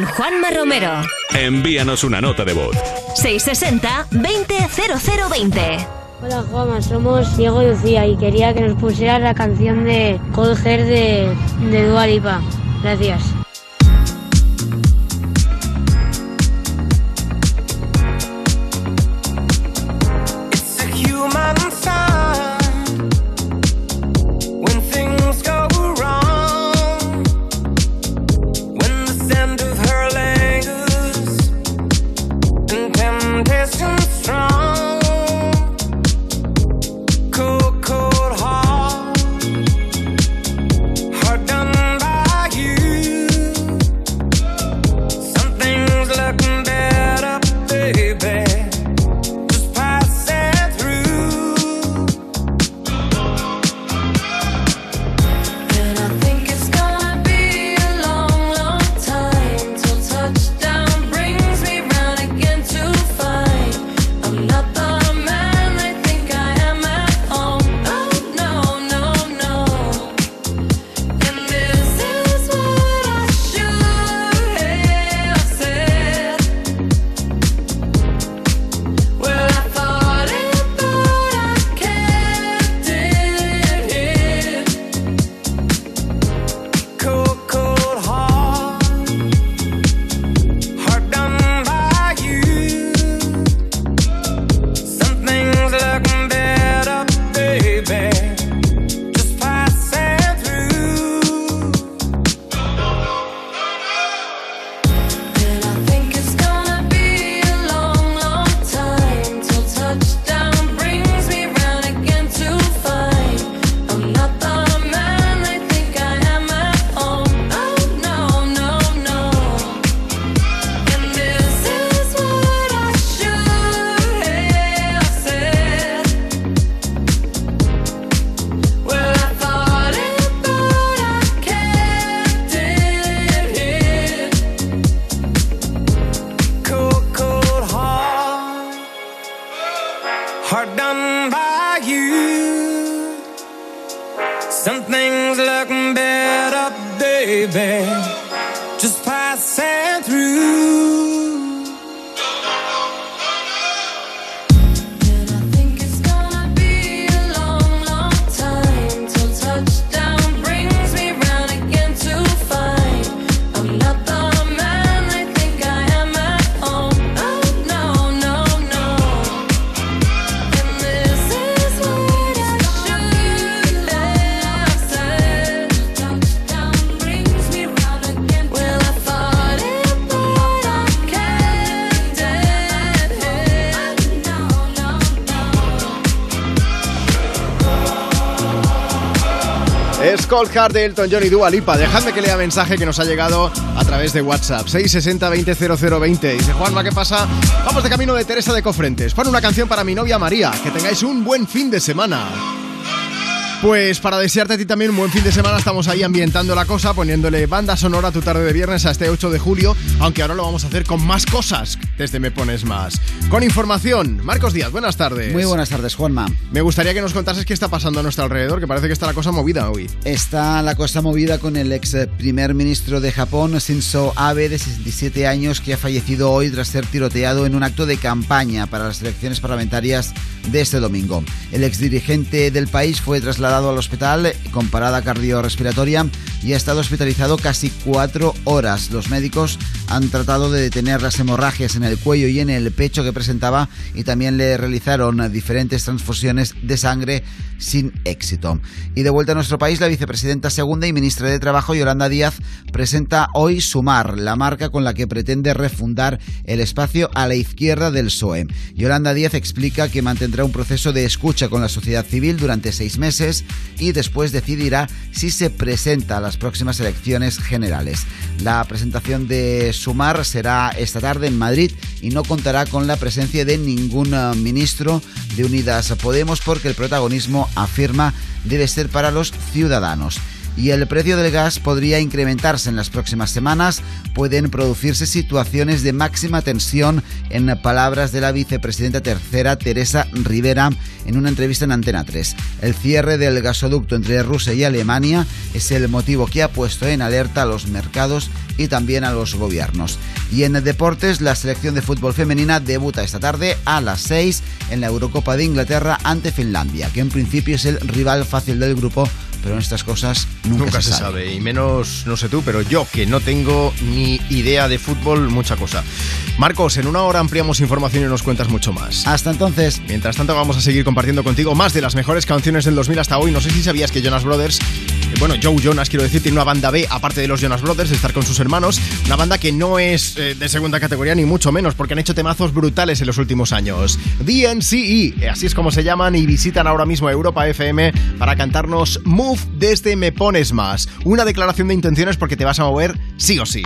[SPEAKER 8] Con Juanma Romero.
[SPEAKER 1] Envíanos una nota de voz.
[SPEAKER 8] 660-200020.
[SPEAKER 5] Hola Juanma, somos Diego y Lucía y quería que nos pusieras la canción de Cold Hair de, de Dua Lipa. Gracias.
[SPEAKER 3] De Elton John y Dua Lipa. Dejadme que lea mensaje que nos ha llegado a través de WhatsApp. 660-200020. Dice Juanma, ¿qué pasa? Vamos de camino de Teresa de Cofrentes. Pon una canción para mi novia María. Que tengáis un buen fin de semana. Pues para desearte a ti también un buen fin de semana estamos ahí ambientando la cosa, poniéndole banda sonora a tu tarde de viernes a este 8 de julio, aunque ahora lo vamos a hacer con más cosas desde Me Pones Más. Con información, Marcos Díaz, buenas tardes.
[SPEAKER 38] Muy buenas tardes, Juanma.
[SPEAKER 3] Me gustaría que nos contases qué está pasando a nuestro alrededor, que parece que está la cosa movida hoy.
[SPEAKER 38] Está la cosa movida con el ex primer ministro de Japón, Shinzo Abe, de 67 años, que ha fallecido hoy tras ser tiroteado en un acto de campaña para las elecciones parlamentarias de este domingo. El ex dirigente del país fue trasladado al hospital con parada cardiorrespiratoria y ha estado hospitalizado casi cuatro horas. Los médicos han tratado de detener las hemorragias en el cuello y en el pecho que presentaba y también le realizaron diferentes transfusiones de sangre sin éxito. Y de vuelta a nuestro país, la vicepresidenta segunda y ministra de Trabajo, Yolanda Díaz, presenta hoy Sumar, la marca con la que pretende refundar el espacio a la izquierda del PSOE. Yolanda Díaz explica que mantendrá un proceso de escucha con la sociedad civil durante seis meses y después decidirá si se presenta a las próximas elecciones generales. La presentación de Sumar será esta tarde en Madrid y no contará con la presencia de ningún eh, ministro de Unidas Podemos porque el protagonismo, afirma, debe ser para los ciudadanos. Y el precio del gas podría incrementarse en las próximas semanas. Pueden producirse situaciones de máxima tensión, en palabras de la vicepresidenta tercera, Teresa Rivera, en una entrevista en Antena 3. El cierre del gasoducto entre Rusia y Alemania es el motivo que ha puesto en alerta a los mercados y también a los gobiernos. Y en deportes, la selección de fútbol femenina debuta esta tarde a las 6 en la Eurocopa de Inglaterra ante Finlandia, que en principio es el rival fácil del grupo pero en estas cosas nunca,
[SPEAKER 10] se, sabe. Y menos, no sé tú, pero yo que no tengo ni idea de fútbol, mucha cosa. Marcos, en una hora ampliamos información y nos cuentas mucho más.
[SPEAKER 38] Hasta entonces.
[SPEAKER 10] Mientras tanto, vamos a seguir compartiendo contigo más de las mejores canciones del 2000 hasta hoy. No sé si sabías que Jonas Brothers, bueno, Joe Jonas, quiero decir, tiene una banda B, aparte de los Jonas Brothers, estar con sus hermanos. Una banda que no es eh, de segunda categoría, ni mucho menos, porque han hecho temazos brutales en los últimos años. DNCE, así es como se llaman, y visitan ahora mismo Europa FM para cantarnos desde Me Pones Más. Una declaración de intenciones porque te vas a mover sí o sí.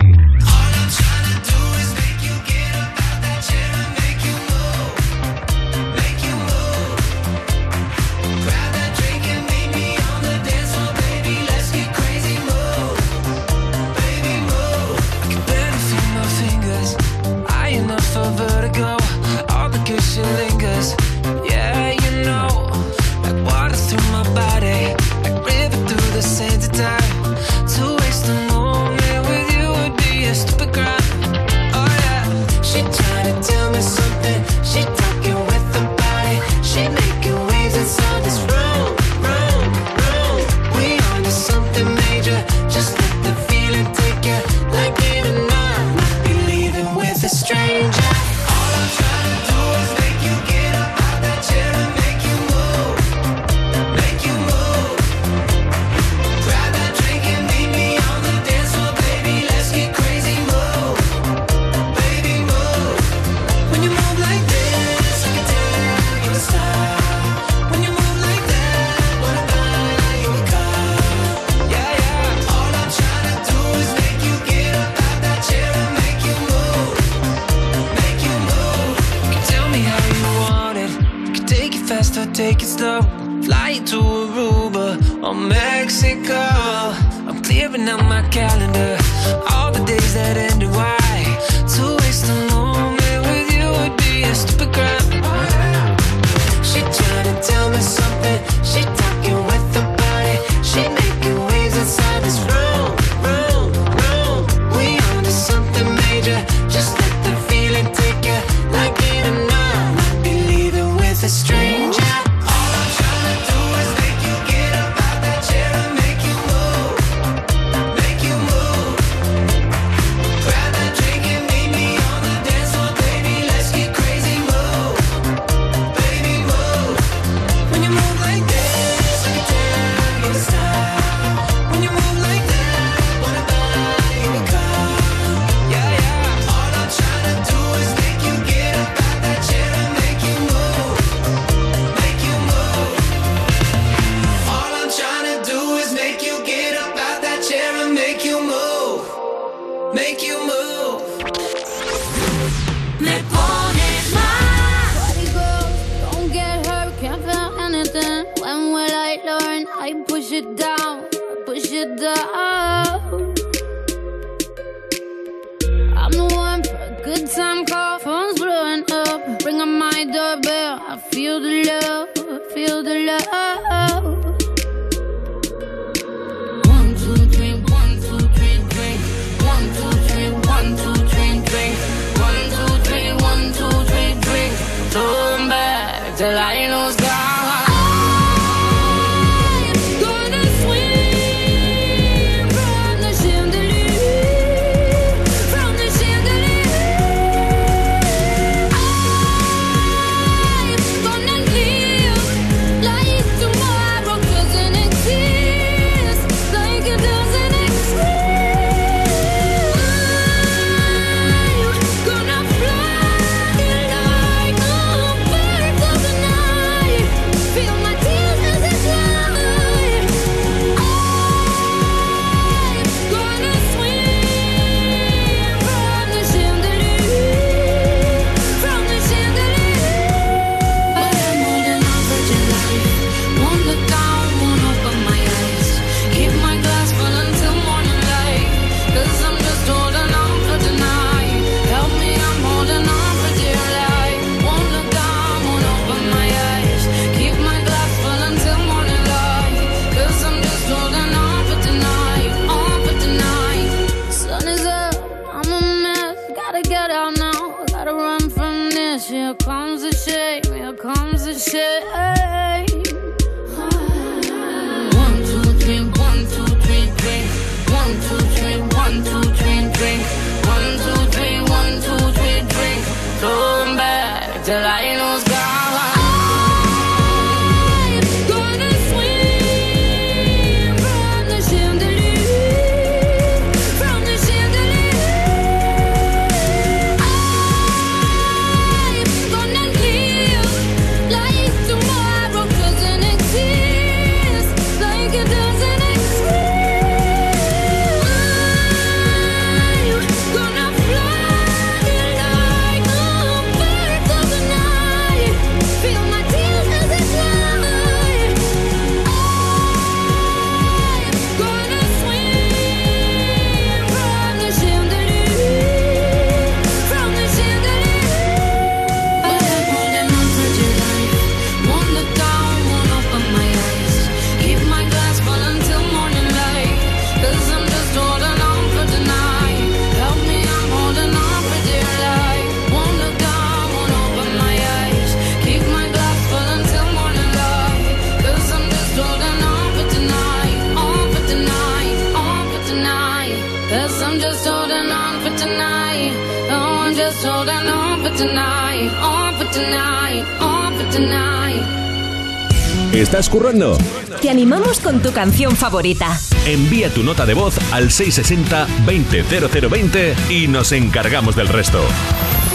[SPEAKER 8] Canción favorita.
[SPEAKER 1] Envía tu nota de voz al 660-200020 y nos encargamos del resto.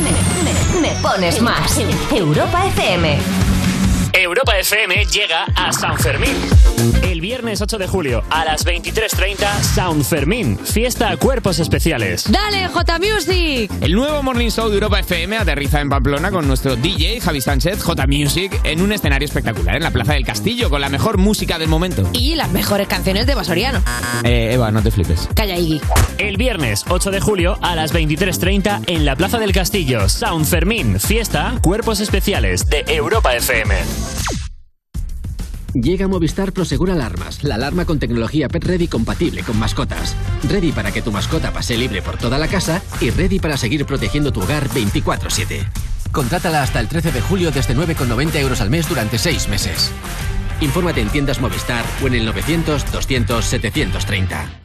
[SPEAKER 8] Me, me pones más. Europa FM.
[SPEAKER 11] Europa FM llega a San Fermín. El viernes 8 de julio a las 23.30, San Fermín, fiesta a cuerpos especiales.
[SPEAKER 12] Dale, J Music.
[SPEAKER 13] El nuevo Morning Show de Europa FM aterriza en Pamplona con nuestro DJ Javi Sánchez, J Music, en un escenario espectacular en la Plaza del Castillo con la mejor música del momento.
[SPEAKER 12] Y las mejores canciones de Basoriano.
[SPEAKER 13] Eh, Eva, no te flipes.
[SPEAKER 12] Calla, Iggy.
[SPEAKER 11] El viernes 8 de julio a las 23.30 en la Plaza del Castillo, San Fermín, fiesta, cuerpos especiales de Europa FM.
[SPEAKER 39] Llega Movistar Prosegur Alarmas, la alarma con tecnología Pet Ready compatible con mascotas. Ready para que tu mascota pase libre por toda la casa y ready para seguir protegiendo tu hogar 24-7. Contrátala hasta el 13 de julio desde 9,90 euros al mes durante 6 meses. Infórmate en tiendas Movistar o en el 900-200-730.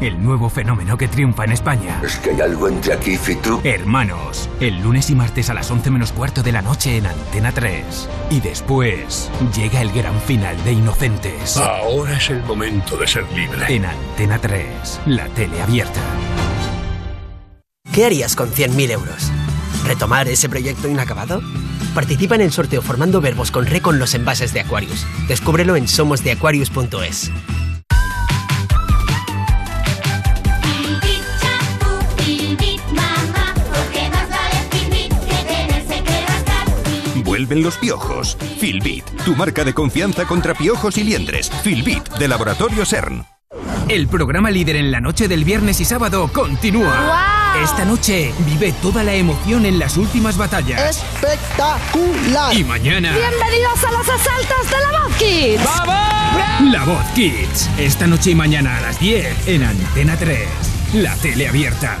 [SPEAKER 17] El nuevo fenómeno que triunfa en España.
[SPEAKER 40] Es que hay algo entre aquí y tú.
[SPEAKER 17] Hermanos, el lunes y martes a las 11 menos cuarto de la noche en Antena 3. Y después llega el gran final de Inocentes.
[SPEAKER 40] Ahora es el momento de ser libre.
[SPEAKER 17] En Antena 3, la tele abierta.
[SPEAKER 24] ¿Qué harías con 100.000 euros? ¿Retomar ese proyecto inacabado? Participa en el sorteo formando verbos con re con los envases de Aquarius. Descúbrelo en somosdeaquarius.es.
[SPEAKER 21] Vuelven los piojos. Filbit, tu marca de confianza contra piojos y liendres. Filbit, de Laboratorio CERN.
[SPEAKER 17] El programa líder en la noche del viernes y sábado continúa. Esta noche vive toda la emoción en las últimas batallas.
[SPEAKER 20] ¡Espectacular!
[SPEAKER 17] Y mañana,
[SPEAKER 12] Bienvenidos a los asaltos de la Voz Kids.
[SPEAKER 17] La Voz Kids. Esta noche y mañana a las 10 en Antena 3. La tele abierta.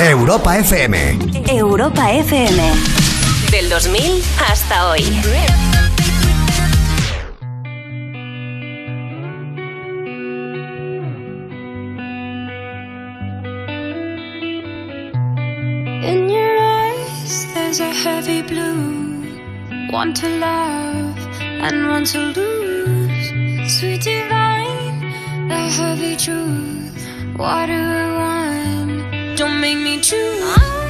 [SPEAKER 8] Europa FM. Europa FM. Del 2000 hasta hoy.
[SPEAKER 2] In your eyes, there's a heavy blue. One to love and one to lose. Sweet divine, the heavy truth. Water and wine, don't make me choose.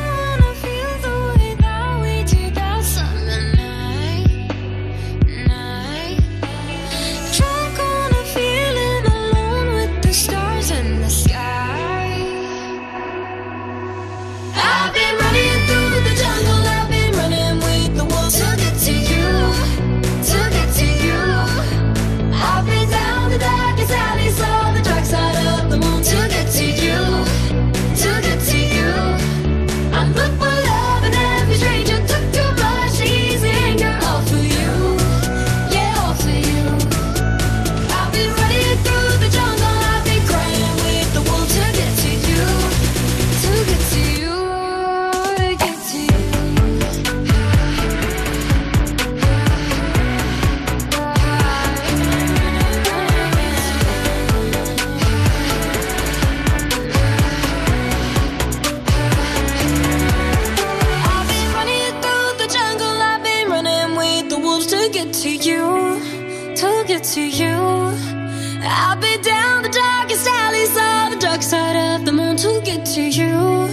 [SPEAKER 2] To you,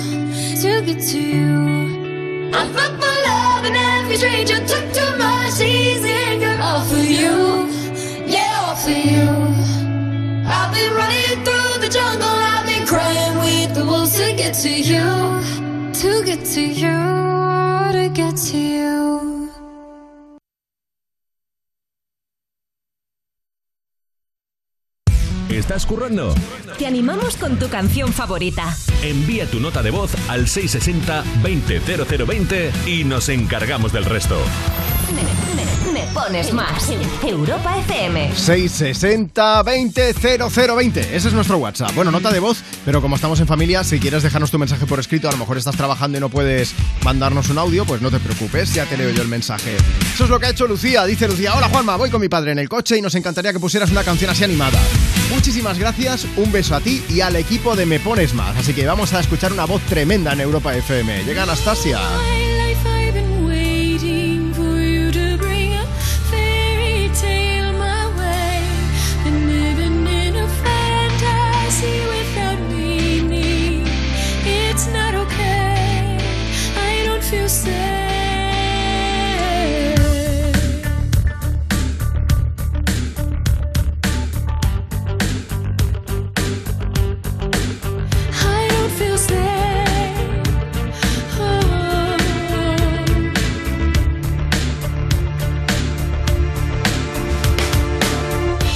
[SPEAKER 2] to get to you. I fucked my love and every stranger took too much easy anger all for you, yeah, all for you. I've been running through the jungle, I've been crying with the wolves to get to you, to get to you, to get to you.
[SPEAKER 1] ¿Estás currando?
[SPEAKER 8] Te animamos con tu canción favorita.
[SPEAKER 1] Envía tu nota de voz al 660-200020 y nos encargamos del resto.
[SPEAKER 8] Me, me- me pones más. Europa FM.
[SPEAKER 3] 660 20 0020. Ese es nuestro WhatsApp. Bueno, nota de voz, pero como estamos en familia, si quieres dejarnos tu mensaje por escrito, a lo mejor estás trabajando y no puedes mandarnos un audio, pues no te preocupes, ya te leo yo el mensaje. Eso es lo que ha hecho Lucía. Dice Lucía, hola Juanma, voy con mi padre en el coche y nos encantaría que pusieras una canción así animada. Muchísimas gracias, un beso a ti y al equipo de Me Pones Más. Así que vamos a escuchar una voz tremenda en Europa FM. Llega Anastasia.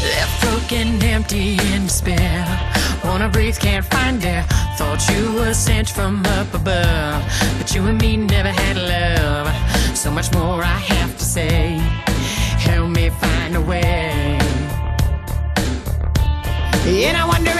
[SPEAKER 10] Left broken, empty, in despair. Wanna breathe, can't find air. Thought you were sent from up above, but you and me never had love. So much more I have to say. Help me find a way. And I wonder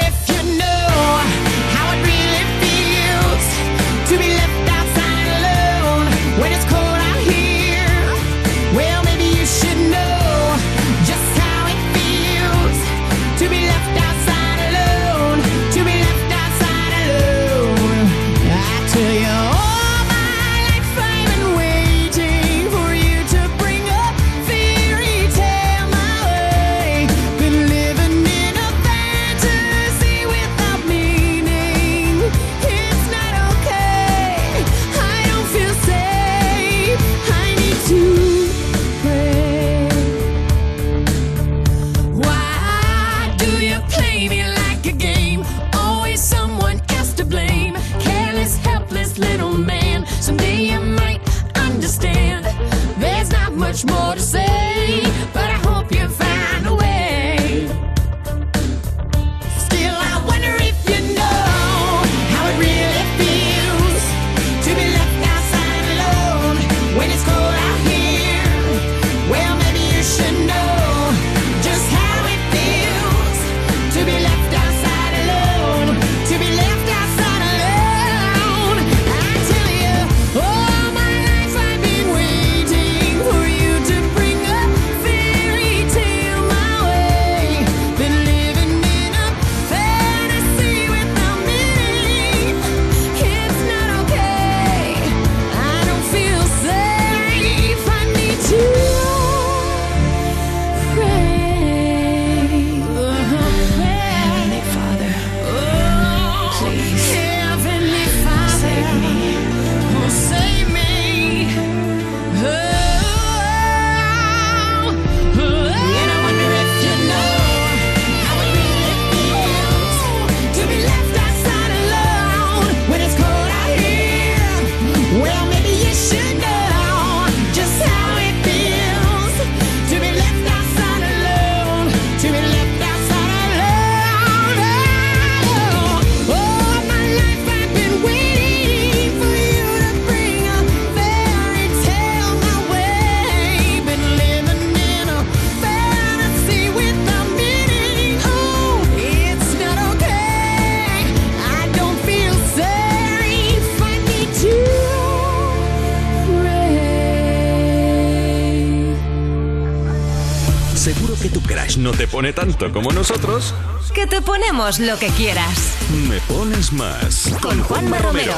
[SPEAKER 1] tanto como nosotros?
[SPEAKER 8] Que te ponemos lo que quieras.
[SPEAKER 1] Me pones más.
[SPEAKER 8] Con Juanma Romero.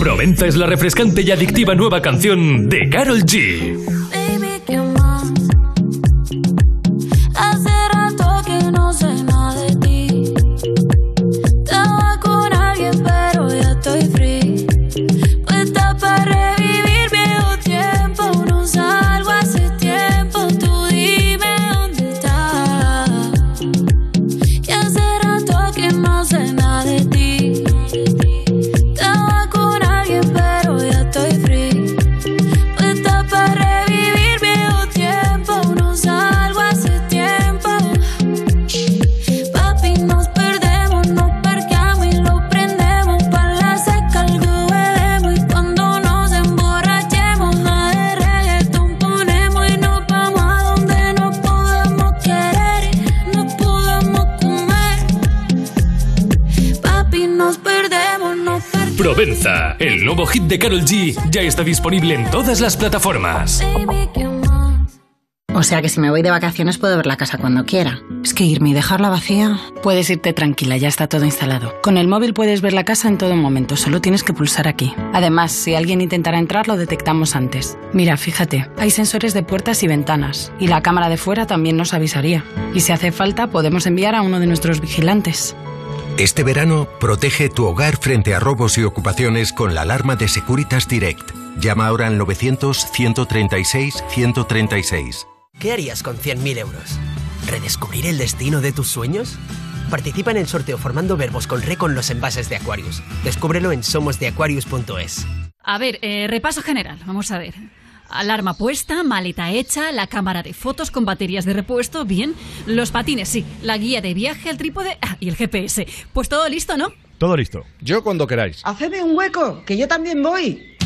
[SPEAKER 27] Provenza es la refrescante y adictiva nueva canción de Carol G. ya está disponible en todas las plataformas.
[SPEAKER 16] O sea que si me voy de vacaciones puedo ver la casa cuando quiera. Es que irme y dejarla vacía. Puedes irte tranquila, ya está todo instalado. Con el móvil puedes ver la casa en todo momento, solo tienes que pulsar aquí. Además, si alguien intentara entrar, lo detectamos antes. Mira, fíjate, hay sensores de puertas y ventanas, y la cámara de fuera también nos avisaría. Y si hace falta, podemos enviar a uno de nuestros vigilantes.
[SPEAKER 41] Este verano, protege tu hogar frente a robos y ocupaciones con la alarma de Securitas Direct. Llama ahora al 900-136-136.
[SPEAKER 24] ¿Qué harías con 100.000 euros? ¿Redescubrir el destino de tus sueños? Participa en el sorteo formando verbos con re con los envases de Aquarius. Descúbrelo en somosdeaquarius.es.
[SPEAKER 42] A ver, eh, repaso general. Vamos a ver. Alarma puesta, maleta hecha, la cámara de fotos con baterías de repuesto, bien. Los patines, sí. La guía de viaje, el trípode ah, y el GPS. Pues todo listo, ¿no?
[SPEAKER 43] Todo listo. Yo cuando queráis.
[SPEAKER 44] Hacedme un hueco, que yo también voy.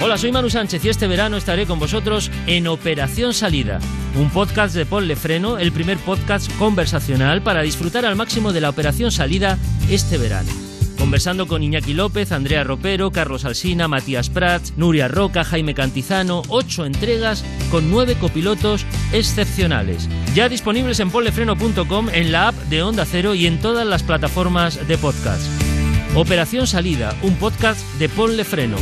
[SPEAKER 25] Hola, soy Manu Sánchez y este verano estaré con vosotros en Operación Salida, un podcast de Ponle Freno, el primer podcast conversacional para disfrutar al máximo de la Operación Salida este verano. Conversando con Iñaki López, Andrea Ropero, Carlos Alsina, Matías Prats, Nuria Roca, Jaime Cantizano, ocho entregas con nueve copilotos excepcionales. Ya disponibles en ponlefreno.com, en la app de Onda Cero y en todas las plataformas de podcast. Operación Salida, un podcast de Ponle Freno.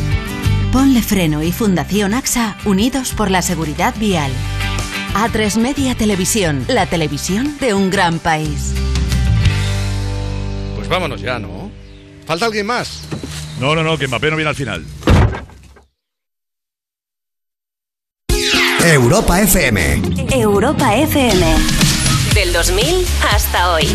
[SPEAKER 2] Ponle Freno y Fundación AXA unidos por la seguridad vial. A3 Media Televisión, la televisión de un gran país.
[SPEAKER 43] Pues vámonos ya, ¿no? ¿Falta alguien más?
[SPEAKER 45] No, no, no, que Mbappé no viene al final.
[SPEAKER 8] Europa FM.
[SPEAKER 2] Europa FM. Del 2000 hasta hoy.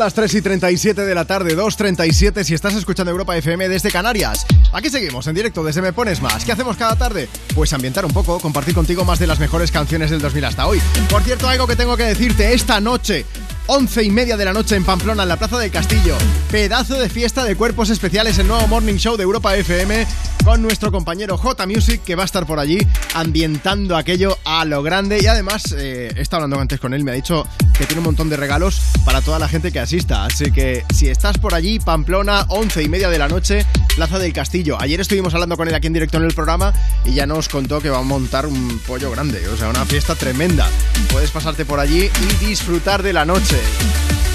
[SPEAKER 3] Las 3 y 37 de la tarde, 2.37 si estás escuchando Europa FM desde Canarias. Aquí seguimos en directo desde Me Pones Más. ¿Qué hacemos cada tarde? Pues ambientar un poco, compartir contigo más de las mejores canciones del 2000 hasta hoy. Por cierto, algo que tengo que decirte esta noche. 11 y media de la noche en Pamplona, en la Plaza del Castillo. Pedazo de fiesta de cuerpos especiales, el nuevo Morning Show de Europa FM, con nuestro compañero J Music, que va a estar por allí ambientando aquello a lo grande. Y además, eh, he estado hablando antes con él, me ha dicho que tiene un montón de regalos para toda la gente que asista. Así que si estás por allí, Pamplona, 11 y media de la noche, Plaza del Castillo. Ayer estuvimos hablando con él aquí en directo en el programa y ya nos contó que va a montar un pollo grande, o sea, una fiesta tremenda. Puedes pasarte por allí y disfrutar de la noche.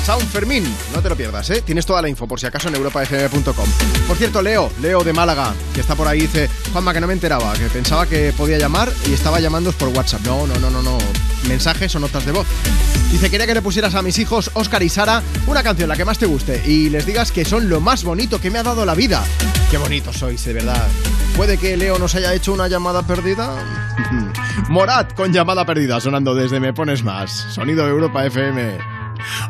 [SPEAKER 3] Sound Fermín, no te lo pierdas, ¿eh? Tienes toda la info por si acaso en europafm.com. Por cierto, Leo, Leo de Málaga, que está por ahí, dice, Juanma, que no me enteraba, que pensaba que podía llamar y estaba llamando por WhatsApp. No, no, no, no, no. Mensajes o notas de voz. Dice, quería que le pusieras a mis hijos Oscar y Sara una canción, la que más te guste, y les digas que son lo más bonito que me ha dado la vida. Qué bonitos sois, de verdad. ¿Puede que Leo nos haya hecho una llamada perdida? Morat con llamada perdida, sonando desde Me Pones Más. Sonido de Europa FM.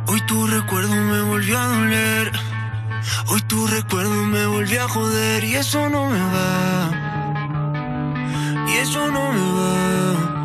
[SPEAKER 10] Hoy tu recuerdo me volvió a doler. Hoy tu recuerdo me volvió a joder y eso no me va. Y eso no me va.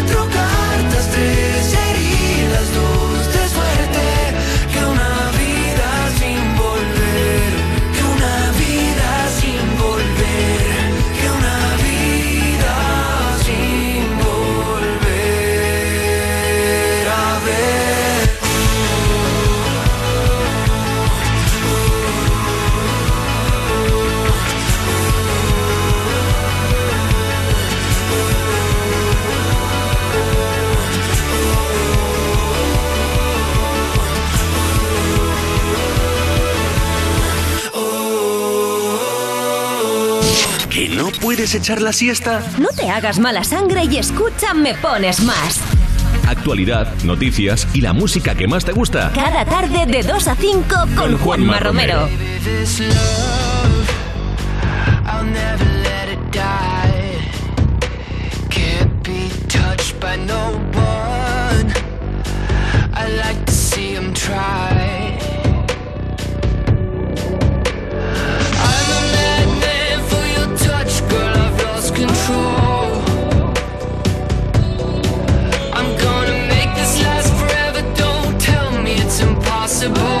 [SPEAKER 1] echar la siesta?
[SPEAKER 8] No te hagas mala sangre y escucha Me Pones Más.
[SPEAKER 1] Actualidad, noticias y la música que más te gusta.
[SPEAKER 8] Cada tarde de 2 a 5 con Juanma Romero.
[SPEAKER 10] This possible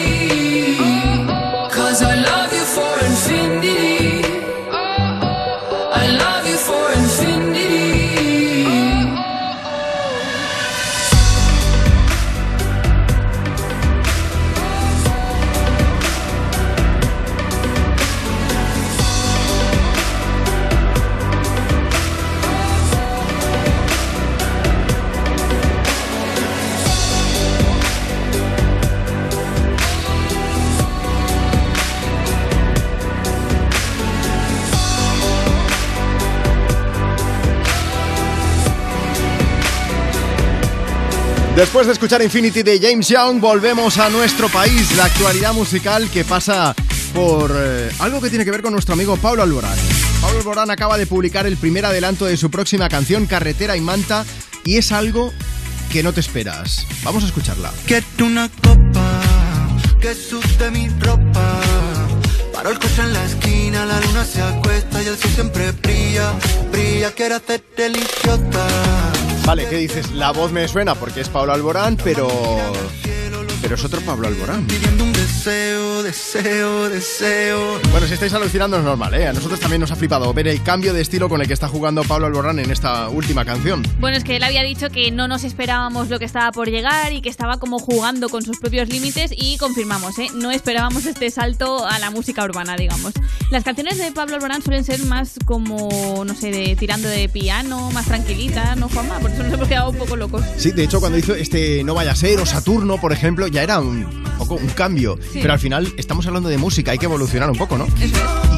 [SPEAKER 3] Después de escuchar Infinity de James Young, volvemos a nuestro país, la actualidad musical que pasa por eh, algo que tiene que ver con nuestro amigo Pablo Alborán. Pablo Alborán acaba de publicar el primer adelanto de su próxima canción, Carretera y Manta, y es algo que no te esperas. Vamos a escucharla.
[SPEAKER 10] Una copa que mi ropa. En la esquina, la luna se acuesta y el sol siempre brilla, brilla. Hacerte el.
[SPEAKER 3] Vale, ¿qué dices? La voz me suena porque es Pablo Alborán, pero... Pero es otro Pablo Alborán.
[SPEAKER 10] Pidiendo un deseo, deseo, deseo.
[SPEAKER 3] Bueno, si estáis alucinando es normal, ¿eh? A nosotros también nos ha flipado ver el cambio de estilo con el que está jugando Pablo Alborán en esta última canción.
[SPEAKER 9] Bueno, es que él había dicho que no nos esperábamos lo que estaba por llegar y que estaba como jugando con sus propios límites y confirmamos, ¿eh? No esperábamos este salto a la música urbana, digamos. Las canciones de Pablo Alborán suelen ser más como, no sé, de tirando de piano, más tranquilitas, ¿no, Juanma? Por eso nos hemos quedado un poco locos.
[SPEAKER 3] Sí, de hecho cuando hizo este No vaya a ser o Saturno, por ejemplo, ya era un poco un cambio.
[SPEAKER 9] Sí.
[SPEAKER 3] Pero al final estamos hablando de música, hay que evolucionar un poco, ¿no?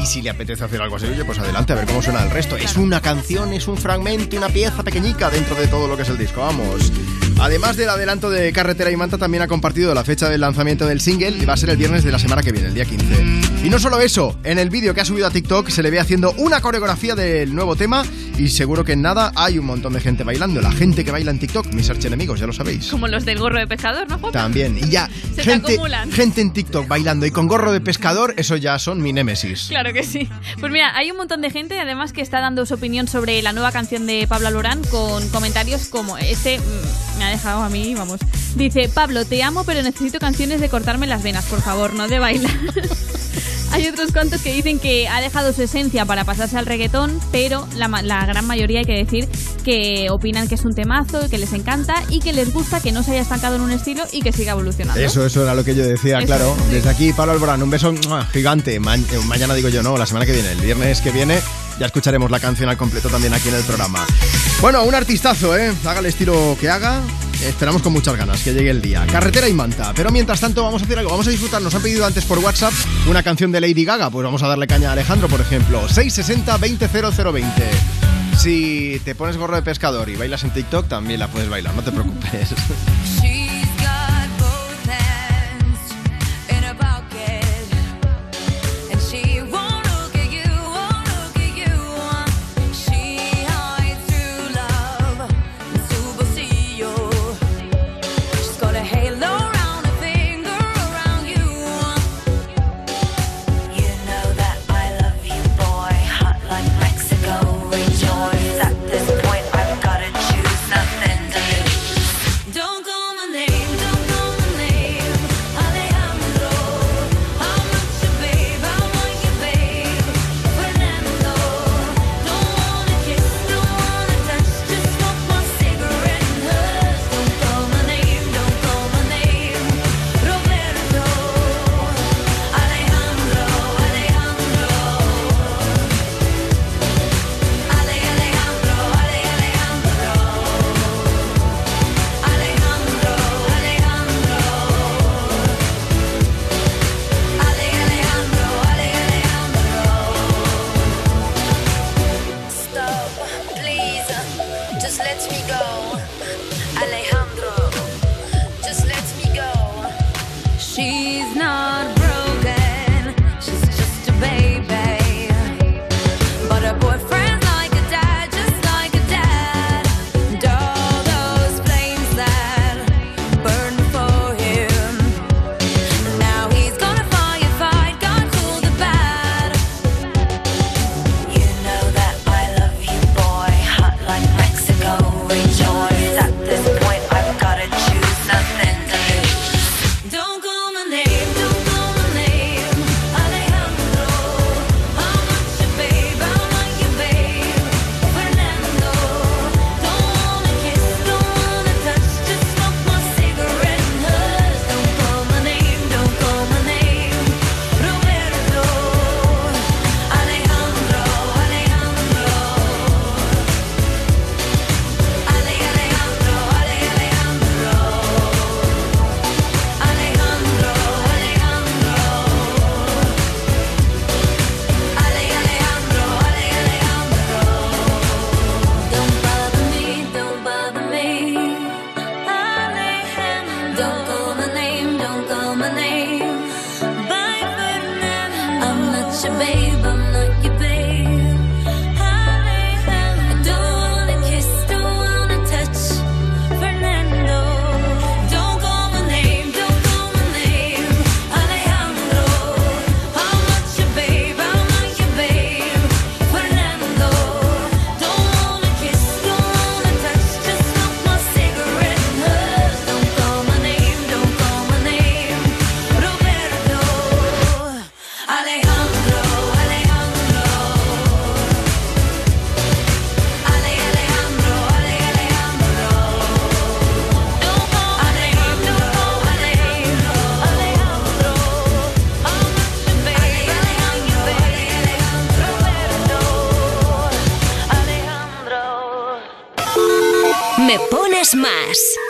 [SPEAKER 3] Y si le apetece hacer algo así, oye, pues adelante, a ver cómo suena el resto. Es una canción, es un fragmento, una pieza pequeñica dentro de todo lo que es el disco, vamos. Además del adelanto de Carretera y Manta, también ha compartido la fecha del lanzamiento del single y va a ser el viernes de la semana que viene, el día 15. Y no solo eso, en el vídeo que ha subido a TikTok se le ve haciendo una coreografía del nuevo tema y seguro que en nada hay un montón de gente bailando. La gente que baila en TikTok, mis archenemigos, ya lo sabéis.
[SPEAKER 9] Como los del gorro de pescador, ¿no, Juanma?
[SPEAKER 3] También. Y ya,
[SPEAKER 9] Se te
[SPEAKER 3] gente, gente en TikTok bailando y con gorro de pescador, eso ya son mi némesis.
[SPEAKER 9] Claro que sí. Pues mira, hay un montón de gente además que está dando su opinión sobre la nueva canción de Pablo Alborán con comentarios como este mm, ha dejado a mí, vamos. Dice, Pablo, te amo, pero necesito canciones de cortarme las venas, por favor, no de bailar. Hay otros cuantos que dicen que ha dejado su esencia para pasarse al reggaetón, pero la, la gran mayoría hay que decir que opinan que es un temazo, que les encanta y que les gusta que no se haya estancado en un estilo y que siga evolucionando.
[SPEAKER 3] Eso, eso era lo que yo decía,
[SPEAKER 9] Eso,
[SPEAKER 3] claro.
[SPEAKER 9] sí.
[SPEAKER 3] Desde aquí, Pablo Alborán, un beso gigante. Ma- eh, mañana digo yo, no, la semana que viene, el viernes que viene, ya escucharemos la canción al completo también aquí en el programa. Bueno, un artistazo, ¿eh? Haga el estilo que haga. Esperamos con muchas ganas que llegue el día. Carretera y manta. Pero mientras tanto, vamos a hacer algo. Vamos a disfrutar. Nos han pedido antes por WhatsApp una canción de Lady Gaga. Pues vamos a darle caña a Alejandro, por ejemplo. 660-200020. Si te pones gorro de pescador y bailas en TikTok, también la puedes bailar, no te preocupes.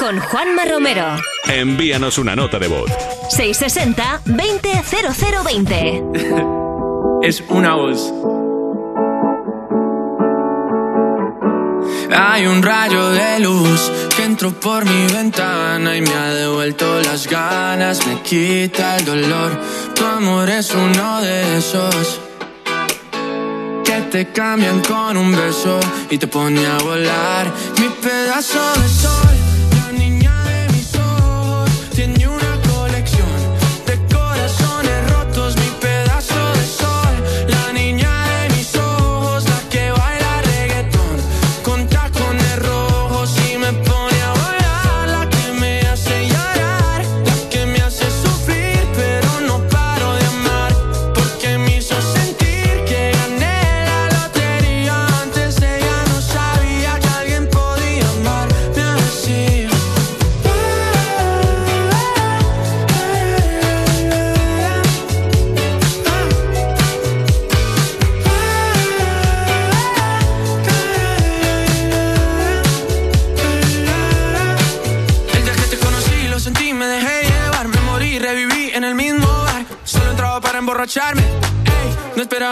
[SPEAKER 8] Con Juanma Romero.
[SPEAKER 1] Envíanos una nota de voz.
[SPEAKER 8] 660-200020.
[SPEAKER 6] es una voz. Hay un rayo de luz que entró por mi ventana y me ha devuelto las ganas, me quita el dolor. Tu amor es uno de esos que te cambian con un beso y te pone a volar. Mi pedazo de sol,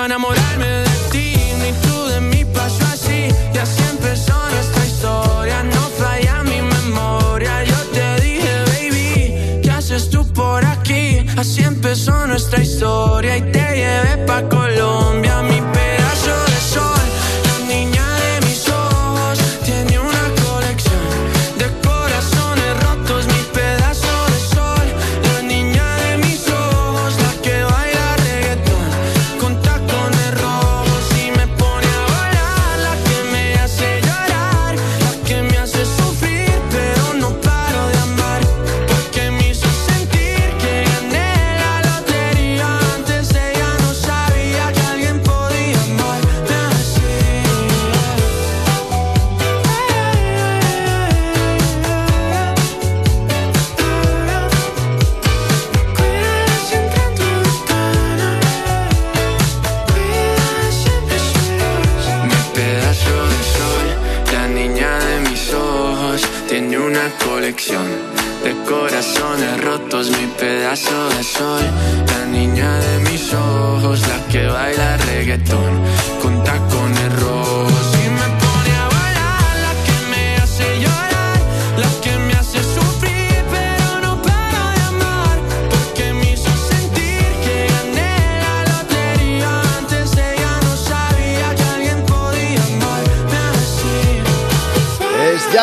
[SPEAKER 6] no esperaba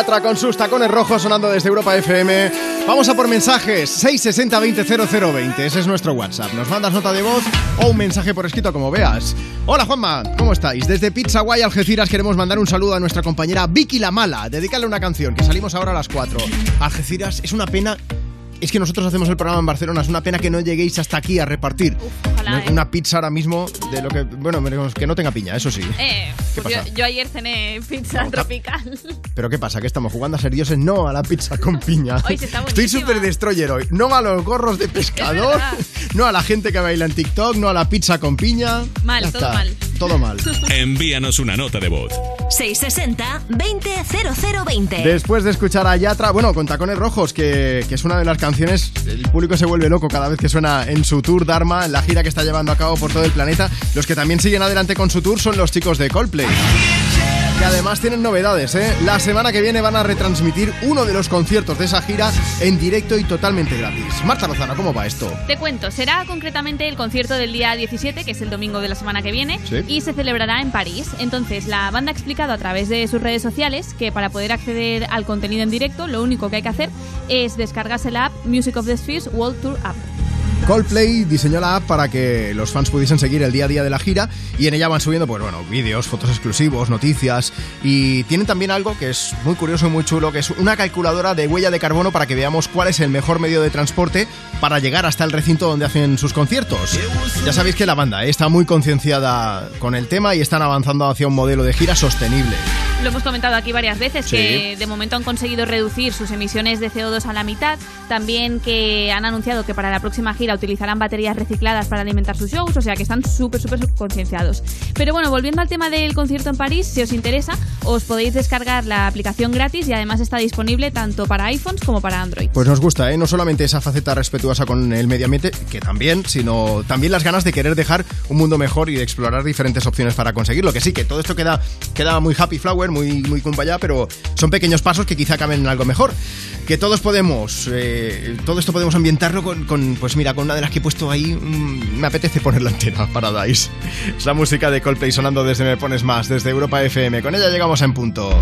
[SPEAKER 6] con
[SPEAKER 3] sus tacones rojos sonando desde Europa FM. Vamos a por mensajes. 660 20 0020. Ese es nuestro WhatsApp. Nos mandas nota de voz o un mensaje por escrito como veas. Hola Juanma, ¿cómo estáis? Desde Pizza Guay Algeciras queremos mandar un saludo a nuestra compañera Vicky La Mala. Dedicarle una canción que salimos ahora a las 4. Algeciras, es una pena. Es que nosotros hacemos el programa en Barcelona, es una pena que no lleguéis hasta aquí a repartir
[SPEAKER 9] ¿eh?
[SPEAKER 3] una pizza ahora mismo de lo que, bueno, que no tenga piña, eso sí.
[SPEAKER 9] Eh,
[SPEAKER 3] ¿Qué
[SPEAKER 9] pues yo,
[SPEAKER 3] pasa?
[SPEAKER 9] yo ayer cené pizza tropical.
[SPEAKER 3] Pero ¿qué pasa? ¿Que estamos jugando a ser dioses? No a la pizza con piña.
[SPEAKER 9] Hoy se está
[SPEAKER 3] Estoy súper destroyer hoy. No a los gorros de pescador, no a la gente que baila en TikTok, no a la pizza con piña.
[SPEAKER 9] Mal,
[SPEAKER 3] Ya
[SPEAKER 9] todo
[SPEAKER 3] está.
[SPEAKER 9] mal.
[SPEAKER 3] Todo mal.
[SPEAKER 1] Envíanos una nota de voz.
[SPEAKER 8] 660-200020.
[SPEAKER 3] Después de escuchar a Yatra, bueno, con Tacones Rojos, que, que es una de las canciones, el público se vuelve loco cada vez que suena en su tour Dharma, en la gira que está llevando a cabo por todo el planeta. Los que también siguen adelante con su tour son los chicos de Coldplay. Que además tienen novedades, ¿eh? La semana que viene van a retransmitir uno de los conciertos de esa gira en directo y totalmente gratis. Marta Lozano, ¿cómo va esto?
[SPEAKER 9] Te cuento, será concretamente el concierto del día 17, que es el domingo de la semana que viene,
[SPEAKER 3] Sí.
[SPEAKER 9] y se celebrará en París. Entonces, la banda ha explicado a través de sus redes sociales que para poder acceder al contenido en directo, lo único que hay que hacer es descargarse la app Music of the Spheres World Tour App.
[SPEAKER 3] Coldplay diseñó la app para que los fans pudiesen seguir el día a día de la gira y en ella van subiendo, pues bueno, vídeos, fotos exclusivos, noticias y tienen también algo que es muy curioso y muy chulo, que es una calculadora de huella de carbono para que veamos cuál es el mejor medio de transporte para llegar hasta el recinto donde hacen sus conciertos. Ya sabéis que la banda eh, está muy concienciada con el tema y están avanzando hacia un modelo de gira sostenible.
[SPEAKER 9] Lo hemos comentado aquí varias veces
[SPEAKER 46] Sí.
[SPEAKER 9] que de momento han conseguido reducir sus emisiones de CO2 a la mitad. También que han anunciado que para la próxima gira utilizarán baterías recicladas para alimentar sus shows, o sea que están súper, súper concienciados. Pero bueno, volviendo al tema del concierto en París, si os interesa, os podéis descargar la aplicación gratis y además está disponible tanto para iPhones como para Android.
[SPEAKER 46] Pues nos gusta, ¿eh? No solamente esa faceta respetuosa con el medio ambiente, que también, sino también las ganas de querer dejar un mundo mejor y de explorar diferentes opciones para conseguirlo. Que sí, que todo esto queda, queda muy happy flower, muy, muy pero son pequeños pasos que quizá acaben en algo mejor. Que todos podemos, eh, todo esto podemos ambientarlo con, pues mira, con una de las que he puesto ahí, mm, me apetece ponerla entera, Paradise. Es la música de Coldplay sonando desde Me Pones Más, desde Europa FM. Con ella llegamos En Punto.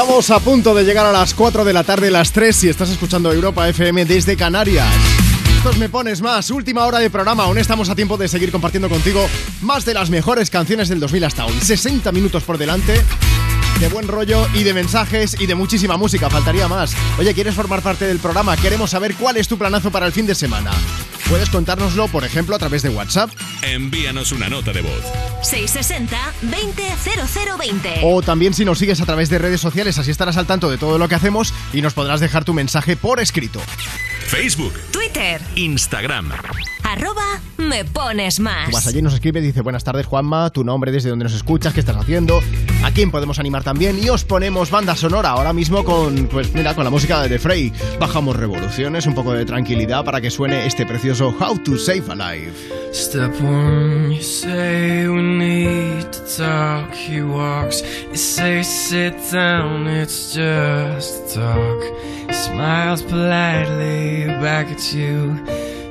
[SPEAKER 46] Estamos a punto de llegar a las 4 de la tarde, las 3, si estás escuchando Europa FM desde Canarias. Estos me pones más, última hora de programa, aún estamos a tiempo de seguir compartiendo contigo más de las mejores canciones del 2000 hasta hoy. 60 minutos por delante de buen rollo y de mensajes y de muchísima música, faltaría más. Oye, ¿quieres formar parte del programa? Queremos saber cuál es tu planazo para el fin de semana.
[SPEAKER 3] Puedes contárnoslo, por ejemplo, a través de WhatsApp.
[SPEAKER 1] Envíanos una nota de voz.
[SPEAKER 8] 660-200020.
[SPEAKER 3] O también si nos sigues a través de redes sociales, así estarás al tanto de todo lo que hacemos y nos podrás dejar tu mensaje por escrito.
[SPEAKER 1] Facebook,
[SPEAKER 8] Twitter,
[SPEAKER 1] Instagram
[SPEAKER 8] me pones más.
[SPEAKER 3] Más allí nos escribe, dice, buenas tardes Juanma, tu nombre, desde dónde nos escuchas, qué estás haciendo, a quién podemos animar también y os ponemos banda sonora ahora mismo con, pues mira, con la música de The Frey. Bajamos revoluciones, un poco de tranquilidad para que suene este precioso How to Save a Life.
[SPEAKER 10] Step one, you say we need to talk. He walks, you say sit down, it's just talk. He smiles politely back at you.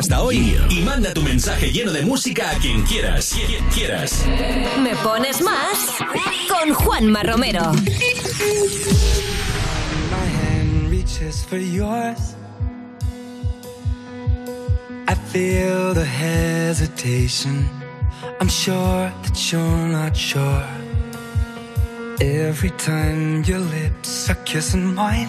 [SPEAKER 1] hasta hoy y manda tu mensaje lleno de música a quien quieras. Quien quieras.
[SPEAKER 8] Me pones más con Juanma Romero.
[SPEAKER 10] My hand reaches for yours. I feel the hesitation. I'm sure that you're not sure. Every time your lips are kissing mine.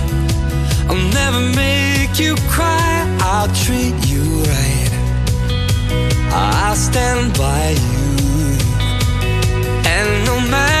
[SPEAKER 10] I'll never make you cry. I'll treat you right. I'll stand by you. And no matter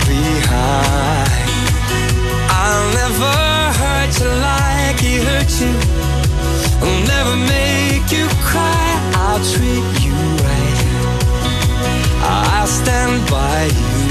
[SPEAKER 10] behind. I'll never hurt you like he hurt you. I'll never make you cry. I'll treat you right. I'll stand by you.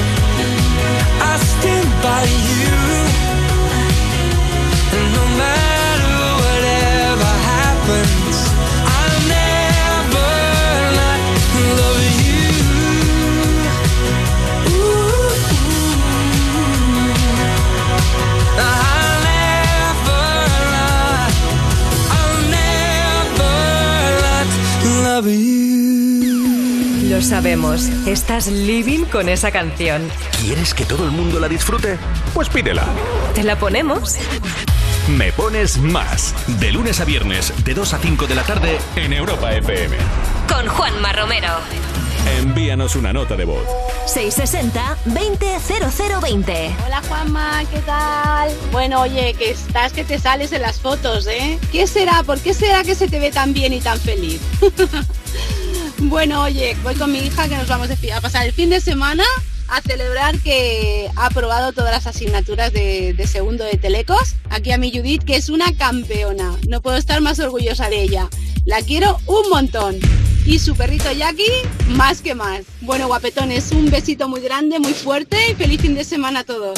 [SPEAKER 10] By you. And no matter
[SPEAKER 47] Lo sabemos, estás living con esa canción.
[SPEAKER 1] ¿Quieres que todo el mundo la disfrute? Pues pídela.
[SPEAKER 47] ¿Te la ponemos?
[SPEAKER 1] Me pones más. De lunes a viernes, de 2 a 5 de la tarde, en Europa FM.
[SPEAKER 8] Con Juanma Romero.
[SPEAKER 1] Envíanos una nota de voz.
[SPEAKER 8] 660 200020.
[SPEAKER 48] Hola Juanma, ¿qué tal? Bueno, oye, que estás que te sales en las fotos, ¿eh? ¿Qué será? ¿Por qué será que se te ve tan bien y tan feliz? bueno, oye, voy con mi hija que nos vamos a pasar el fin de semana a celebrar que ha aprobado todas las asignaturas de, segundo de Telecos. Aquí a mi Judith, que es una campeona. No puedo estar más orgullosa de ella. La quiero un montón. Y su perrito Jackie, más que más. Bueno, guapetones, un besito muy grande, muy fuerte y feliz fin de semana a todos.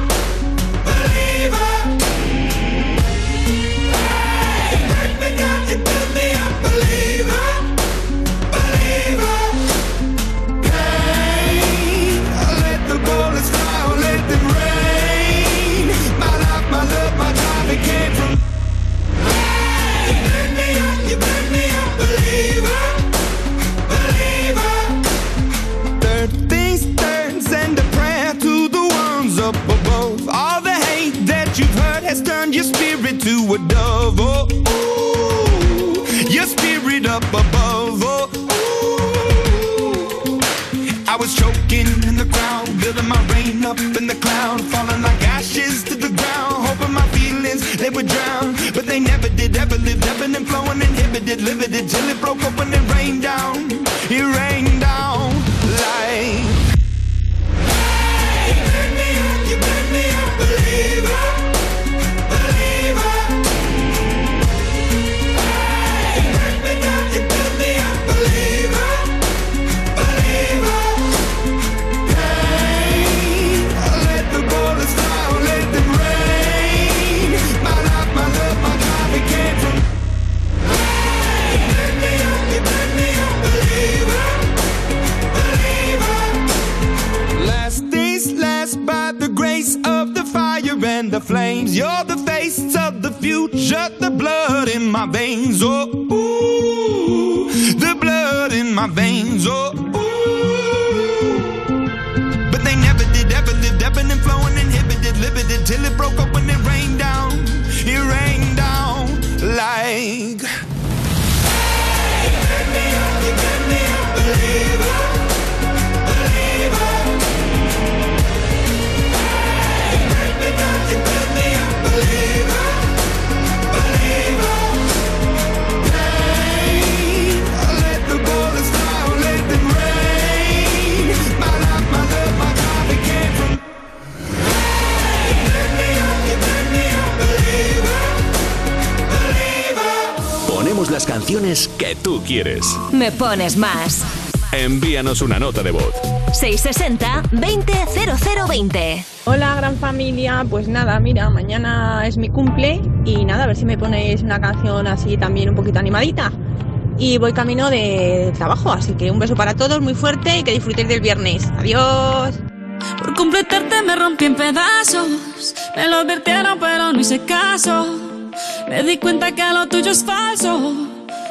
[SPEAKER 49] The crowd, building my rain up in the cloud, falling like ashes to the ground, hoping my feelings they would drown, but they never did. Ever lived, ebbing and flowing, inhibited, limited till it broke open and rained down. It rained down like. Flames. You're the face of the future, the blood in my veins. Oh, ooh, the blood in my veins. Oh, ooh. But they never did, ever lived, ebbing and flowing, inhibited, limited till it broke up when it rained down. It rained down like. Let
[SPEAKER 1] las canciones que tú quieres.
[SPEAKER 8] Me pones más.
[SPEAKER 1] Envíanos una nota de voz.
[SPEAKER 8] 660-200020.
[SPEAKER 50] Hola, gran familia. Pues nada, mira, mañana es mi cumple y nada, a ver si me ponéis una canción así también un poquito animadita. Y voy camino de trabajo, así que un beso para todos, muy fuerte y que disfrutéis del viernes. Adiós.
[SPEAKER 51] Por completarte me rompí en pedazos. Me lo advirtieron, pero no hice caso. Me di cuenta que lo tuyo es falso.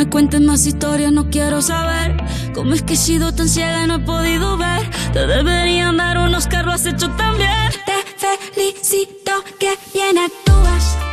[SPEAKER 51] me cuentes más historias, no quiero saber. Cómo es que he sido tan ciega y no he podido ver. Te deberían dar unos lo has hecho tan.
[SPEAKER 33] Te felicito que bien actúas.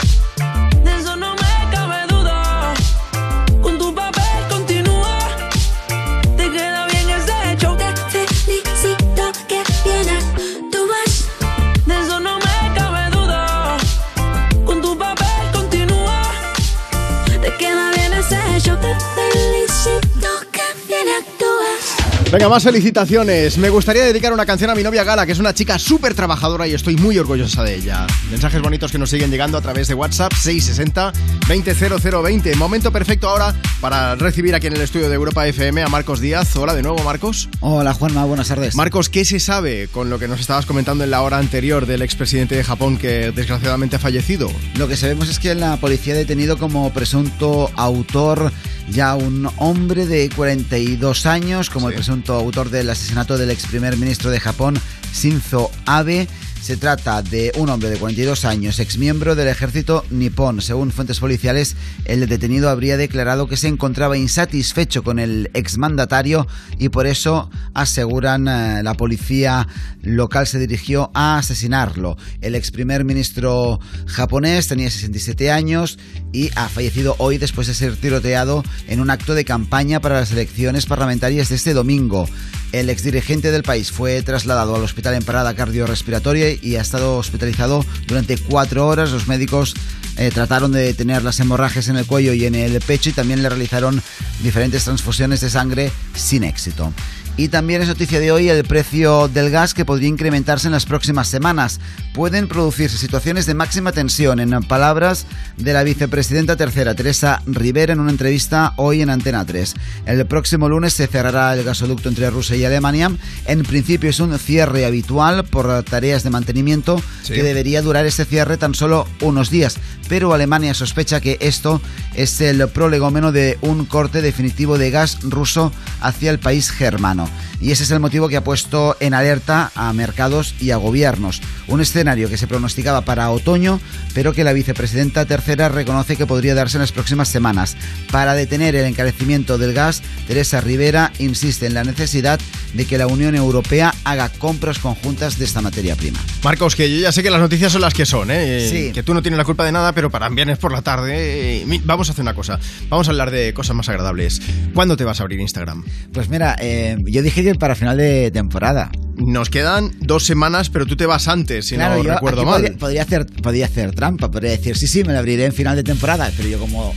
[SPEAKER 3] Venga, más felicitaciones. Me gustaría dedicar una canción a mi novia Gala, que es una chica súper trabajadora y estoy muy orgullosa de ella. Mensajes bonitos que nos siguen llegando a través de WhatsApp 660 200020. Momento perfecto ahora para recibir aquí en el estudio de Europa FM a Marcos Díaz. Hola de nuevo, Marcos.
[SPEAKER 38] Hola, Juanma, buenas tardes.
[SPEAKER 3] Marcos, ¿qué se sabe con lo que nos estabas comentando en la hora anterior del expresidente de Japón que desgraciadamente ha fallecido?
[SPEAKER 38] Lo que sabemos es que la policía ha detenido como presunto autor ya un hombre de 42 años, como el presunto autor del asesinato del ex primer ministro de Japón, Shinzo Abe. Se trata de un hombre de 42 años, ex miembro del ejército nipón. Según fuentes policiales, el detenido habría declarado que se encontraba insatisfecho con el exmandatario y por eso aseguran eh, la policía local se dirigió a asesinarlo. El ex primer ministro japonés tenía 67 años y ha fallecido hoy después de ser tiroteado en un acto de campaña para las elecciones parlamentarias de este domingo. El exdirigente del país fue trasladado al hospital en parada cardiorrespiratoria y ha estado hospitalizado durante cuatro horas. Los médicos eh, trataron de detener las hemorragias en el cuello y en el pecho y también le realizaron diferentes transfusiones de sangre sin éxito. Y también es noticia de hoy el precio del gas que podría incrementarse en las próximas semanas. Pueden producirse situaciones de máxima tensión, en palabras de la vicepresidenta tercera, Teresa Rivera, en una entrevista hoy en Antena 3. El próximo lunes se cerrará el gasoducto entre Rusia y Alemania. En principio es un cierre habitual por tareas de mantenimiento
[SPEAKER 3] Sí.
[SPEAKER 38] que debería durar ese cierre tan solo unos días. Pero Alemania sospecha que esto es el prolegómeno de un corte definitivo de gas ruso hacia el país germano. now. Y ese es el motivo que ha puesto en alerta a mercados y a gobiernos. Un escenario que se pronosticaba para otoño, pero que la vicepresidenta tercera reconoce que podría darse en las próximas semanas. Para detener el encarecimiento del gas, Teresa Rivera insiste en la necesidad de que la Unión Europea haga compras conjuntas de esta materia prima.
[SPEAKER 3] Marcos, que yo ya sé que las noticias son las que son, ¿eh?
[SPEAKER 38] Sí.
[SPEAKER 3] Que tú no tienes la culpa de nada, pero para viernes por la tarde. Vamos a hacer una cosa. Vamos a hablar de cosas más agradables. ¿Cuándo te vas a abrir Instagram?
[SPEAKER 38] Pues mira, eh, yo dije para final de temporada.
[SPEAKER 3] Nos quedan dos semanas, pero tú te vas antes, si no
[SPEAKER 38] yo
[SPEAKER 3] recuerdo mal.
[SPEAKER 38] Podría, podría hacer, podría hacer trampa, podría decir, sí, sí, me la abriré en final de temporada, pero yo como...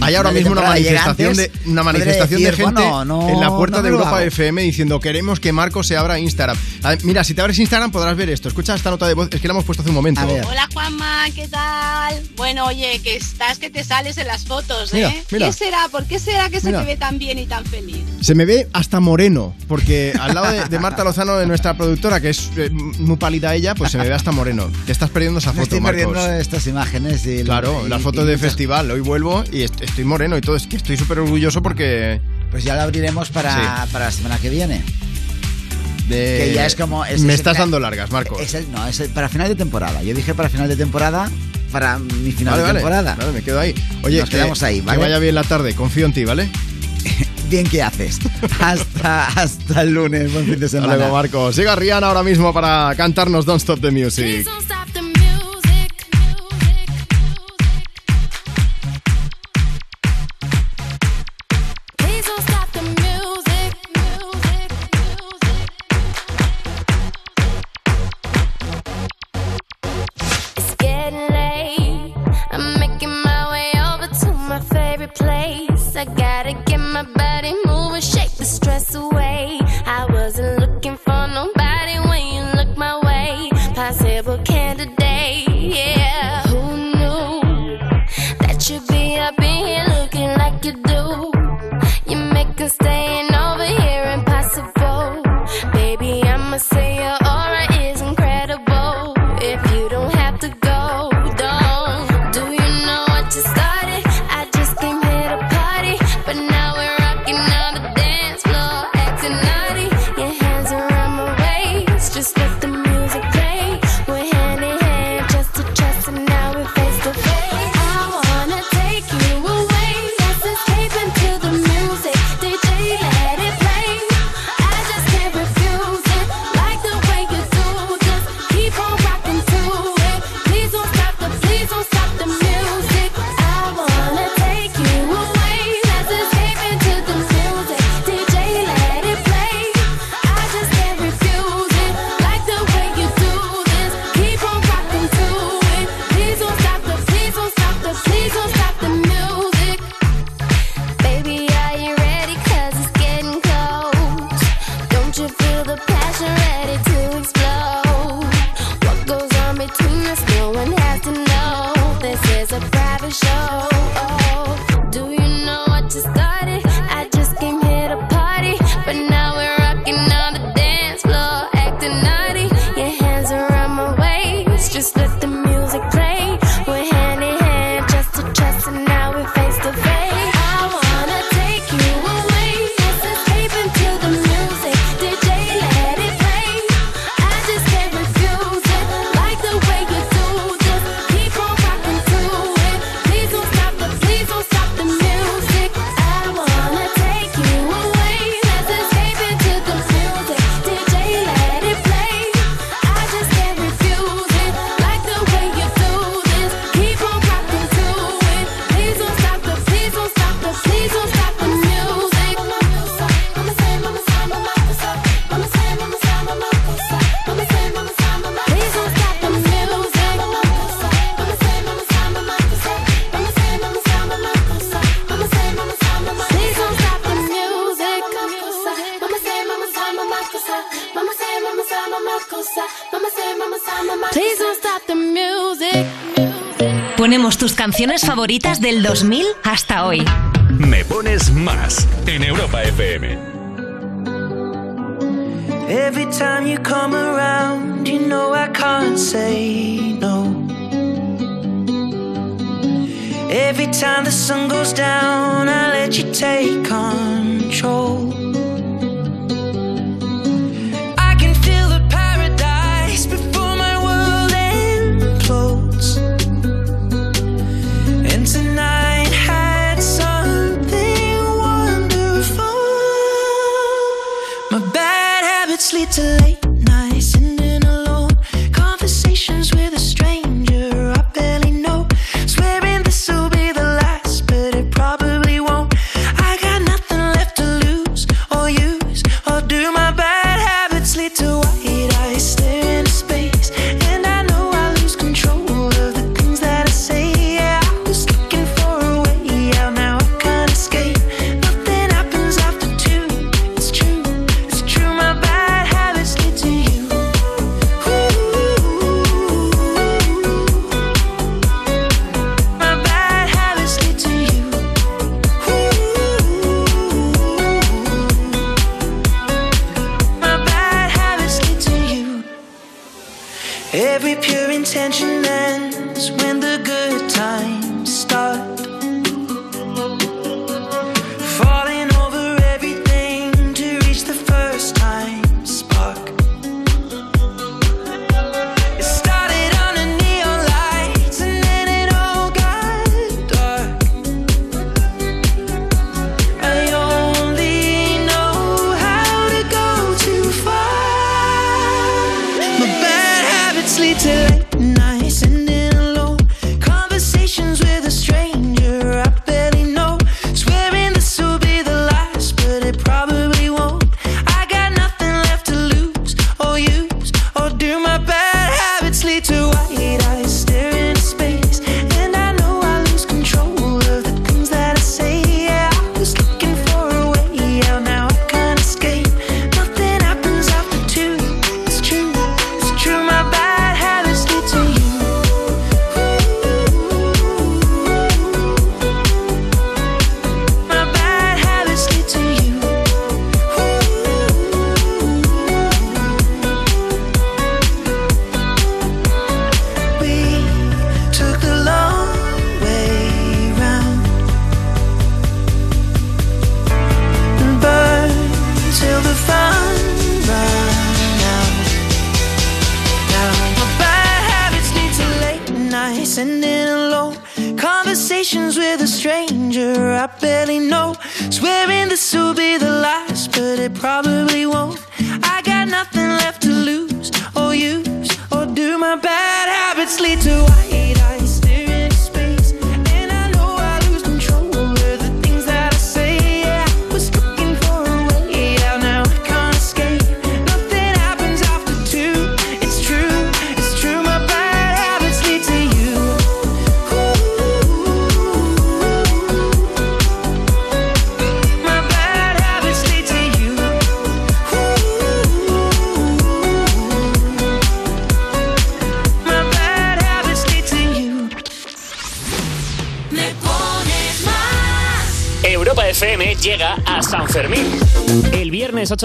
[SPEAKER 3] Hay ahora mismo una manifestación, de,
[SPEAKER 38] antes,
[SPEAKER 3] una manifestación de gente
[SPEAKER 38] bueno, no-
[SPEAKER 3] en la puerta
[SPEAKER 38] no
[SPEAKER 3] de Europa. FM diciendo queremos que Marcos se abra Instagram. A ver, mira, si te abres Instagram podrás ver esto. Escucha esta nota de voz, es que la hemos puesto hace un momento.
[SPEAKER 48] Hola Juanma, ¿qué tal? Bueno, oye, que estás que te sales en las fotos, ¿eh?
[SPEAKER 3] Mira, mira.
[SPEAKER 48] ¿Qué será? ¿Por qué será que
[SPEAKER 3] Mira.
[SPEAKER 48] se te ve tan bien y tan feliz?
[SPEAKER 3] Se me ve hasta moreno, porque al lado de, de Marta Lozano, de nuestra productora, que es eh, muy pálida ella, pues se me ve hasta moreno. Te estás perdiendo esa
[SPEAKER 38] Me
[SPEAKER 3] foto,
[SPEAKER 38] estoy
[SPEAKER 3] Marcos.
[SPEAKER 38] perdiendo estas imágenes. Y,
[SPEAKER 3] Claro,
[SPEAKER 38] y-
[SPEAKER 3] las
[SPEAKER 38] y
[SPEAKER 3] fotos de festival. Hoy vuelvo y est- estoy moreno y todo. Es que estoy súper orgulloso porque.
[SPEAKER 38] Pues ya la abriremos para, para la semana que viene. Que ya es como... es-
[SPEAKER 3] me
[SPEAKER 38] es
[SPEAKER 3] estás
[SPEAKER 38] final-
[SPEAKER 3] dando largas.
[SPEAKER 38] Es el- no, es el- para final de temporada. Yo dije para final de temporada, para mi final
[SPEAKER 3] Vale,
[SPEAKER 38] de temporada.
[SPEAKER 3] Vale, me quedo ahí. Oye,
[SPEAKER 38] Nos
[SPEAKER 3] que-
[SPEAKER 38] quedamos ahí, ¿vale?
[SPEAKER 3] Que vaya bien la tarde. Confío en ti, ¿vale?
[SPEAKER 38] Bien que haces. hasta, hasta el lunes. Buen fin de
[SPEAKER 3] Hasta
[SPEAKER 38] semana.
[SPEAKER 3] luego, Marcos. Llega Rihanna ahora mismo para cantarnos Don't Stop the Music.
[SPEAKER 8] canciones favoritas del 2000 hasta hoy.
[SPEAKER 1] Me pones más en Europa FM.
[SPEAKER 10] Every time you come around, you know I can't say no. Every time the sun goes down, I let you take
[SPEAKER 11] on.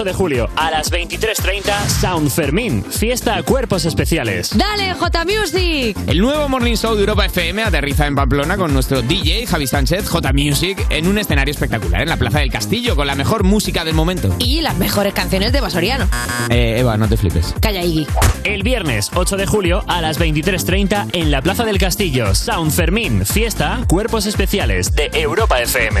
[SPEAKER 11] de julio a las 23.30, Sound Fermín, fiesta cuerpos especiales.
[SPEAKER 52] ¡Dale, J Music!
[SPEAKER 13] El nuevo Morning Show de Europa FM aterriza en Pamplona con nuestro DJ Javi Sánchez, J Music, en un escenario espectacular en la Plaza del Castillo con la mejor música del momento.
[SPEAKER 52] Y las mejores canciones de Basoriano.
[SPEAKER 13] Eh, Eva, no te flipes.
[SPEAKER 52] Calla, Iggy.
[SPEAKER 11] El viernes 8 de julio a las 23.30 en la Plaza del Castillo, Sound Fermín, fiesta, cuerpos especiales de Europa FM.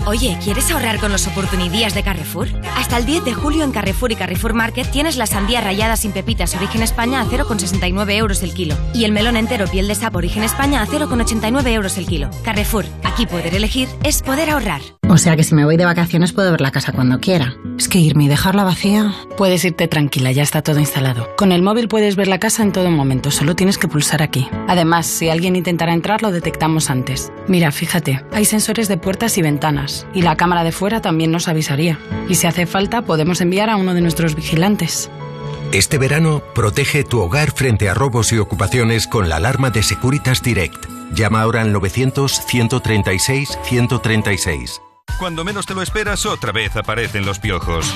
[SPEAKER 53] Oye, ¿quieres ahorrar con los oportunidades de Carrefour? Hasta el 10 de julio en Carrefour y Carrefour Market tienes la sandía rallada sin pepitas origen España a 0,69 euros el kilo y el melón entero piel de sapo origen España a 0,89 euros el kilo. Carrefour, aquí poder elegir es poder ahorrar.
[SPEAKER 16] O sea que si me voy de vacaciones puedo ver la casa cuando quiera. Es que irme y dejarla vacía. Puedes irte tranquila, ya está todo instalado. Con el móvil puedes ver la casa en todo momento, solo tienes que pulsar aquí. Además, si alguien intentara entrar, lo detectamos antes. Mira, fíjate, hay sensores de puertas y ventanas, y la cámara de fuera también nos avisaría. Y si hace falta, podemos enviar a uno de nuestros vigilantes.
[SPEAKER 54] Este verano, protege tu hogar frente a robos y ocupaciones con la alarma de Securitas Direct. Llama ahora al 900-136-136.
[SPEAKER 21] Cuando menos te lo esperas, otra vez aparecen los piojos.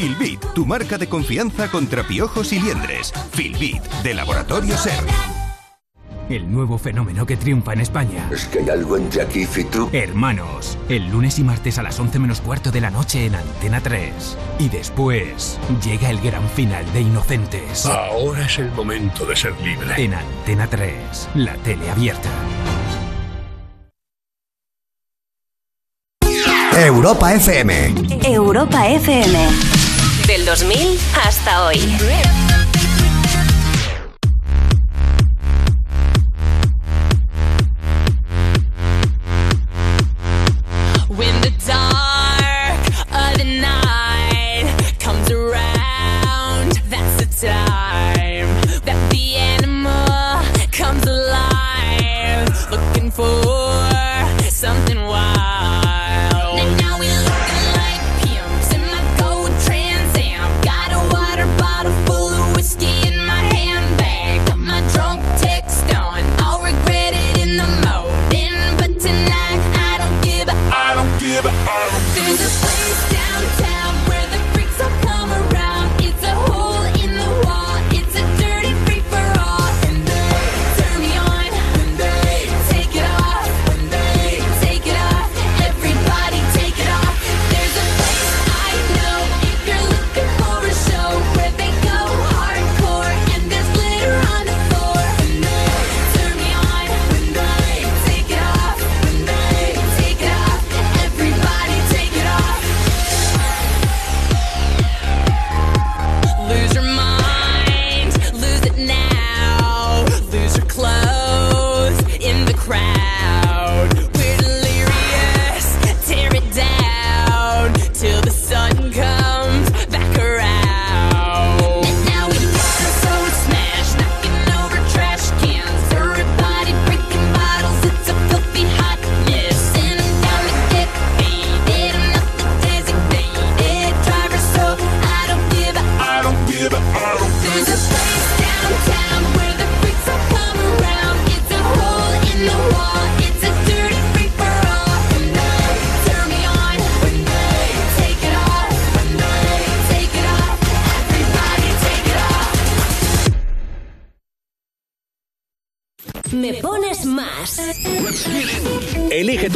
[SPEAKER 21] Filbit, tu marca de confianza contra piojos y liendres. Filbit, de Laboratorio Ser.
[SPEAKER 17] El nuevo fenómeno que triunfa en España.
[SPEAKER 55] Es que hay algo entre aquí y tú.
[SPEAKER 17] Hermanos, el lunes y martes a las 11 menos cuarto de la noche en Antena 3. Y después llega el gran final de Inocentes.
[SPEAKER 27] Ahora es el momento de ser libre.
[SPEAKER 17] En Antena 3, la tele abierta.
[SPEAKER 20] Europa FM.
[SPEAKER 2] Europa FM. Del 2000 hasta hoy.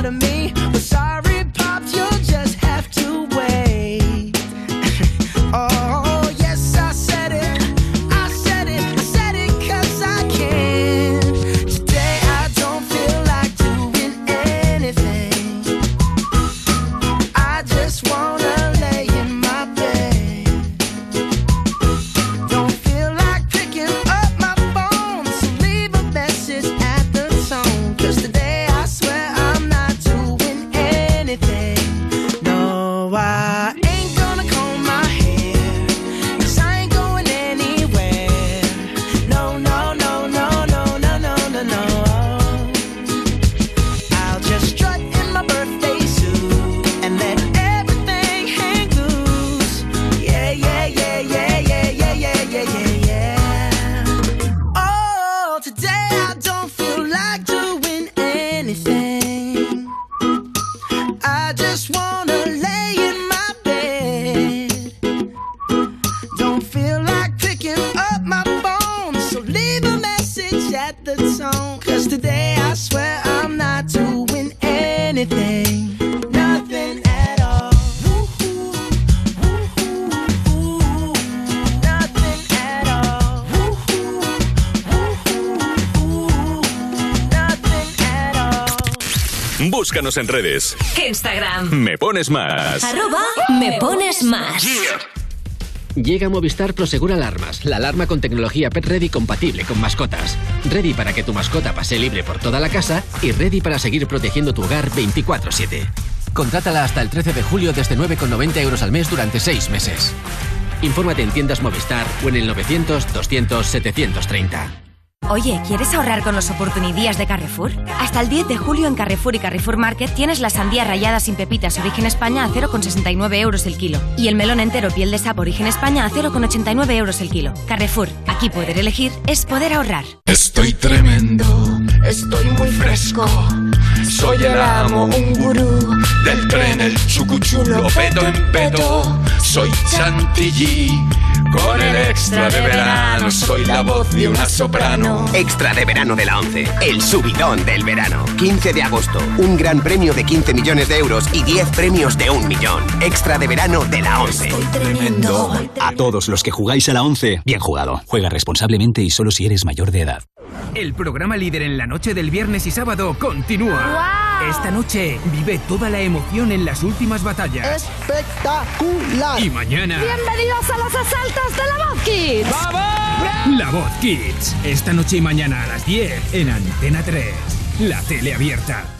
[SPEAKER 10] out of me.
[SPEAKER 1] En redes.
[SPEAKER 2] Instagram.
[SPEAKER 1] Me pones más.
[SPEAKER 2] Arroba me pones más.
[SPEAKER 56] Llega Movistar Prosegur Alarmas, la alarma con tecnología Pet Ready compatible con mascotas. Ready para que tu mascota pase libre por toda la casa y ready para seguir protegiendo tu hogar 24-7. Contrátala hasta el 13 de julio desde 9,90 euros al mes durante 6 meses. Infórmate en tiendas Movistar o en el 900 200 730.
[SPEAKER 53] Oye, ¿quieres ahorrar con los oportunidades de Carrefour? Hasta el 10 de julio en Carrefour y Carrefour Market tienes la sandía rallada sin pepitas origen España a 0,69 euros el kilo y el melón entero piel de sapo origen España a 0,89 euros el kilo. Carrefour, aquí poder elegir es poder ahorrar.
[SPEAKER 21] Estoy tremendo, estoy muy fresco. Soy el amo, un gurú del tren, el chucuchulo, pedo en pedo. Soy Chantilly, con el extra de verano. Soy la voz de una soprano.
[SPEAKER 57] Extra de verano de la 11, el subidón del verano. 15 de agosto, un gran premio de 15 millones de euros y 10 premios de un millón. Extra de verano de la 11.
[SPEAKER 21] Tremendo.
[SPEAKER 58] A todos los que jugáis a la 11, bien jugado. Juega responsablemente y solo si eres mayor de edad.
[SPEAKER 59] El programa líder en la noche del viernes y sábado continúa. Esta noche vive toda la emoción en las últimas batallas.
[SPEAKER 10] Espectacular.
[SPEAKER 59] Y mañana,
[SPEAKER 60] Bienvenidos a los asaltos de la Voz Kids.
[SPEAKER 59] La Voz Kids. Esta noche y mañana a las 10 en Antena 3. La tele abierta.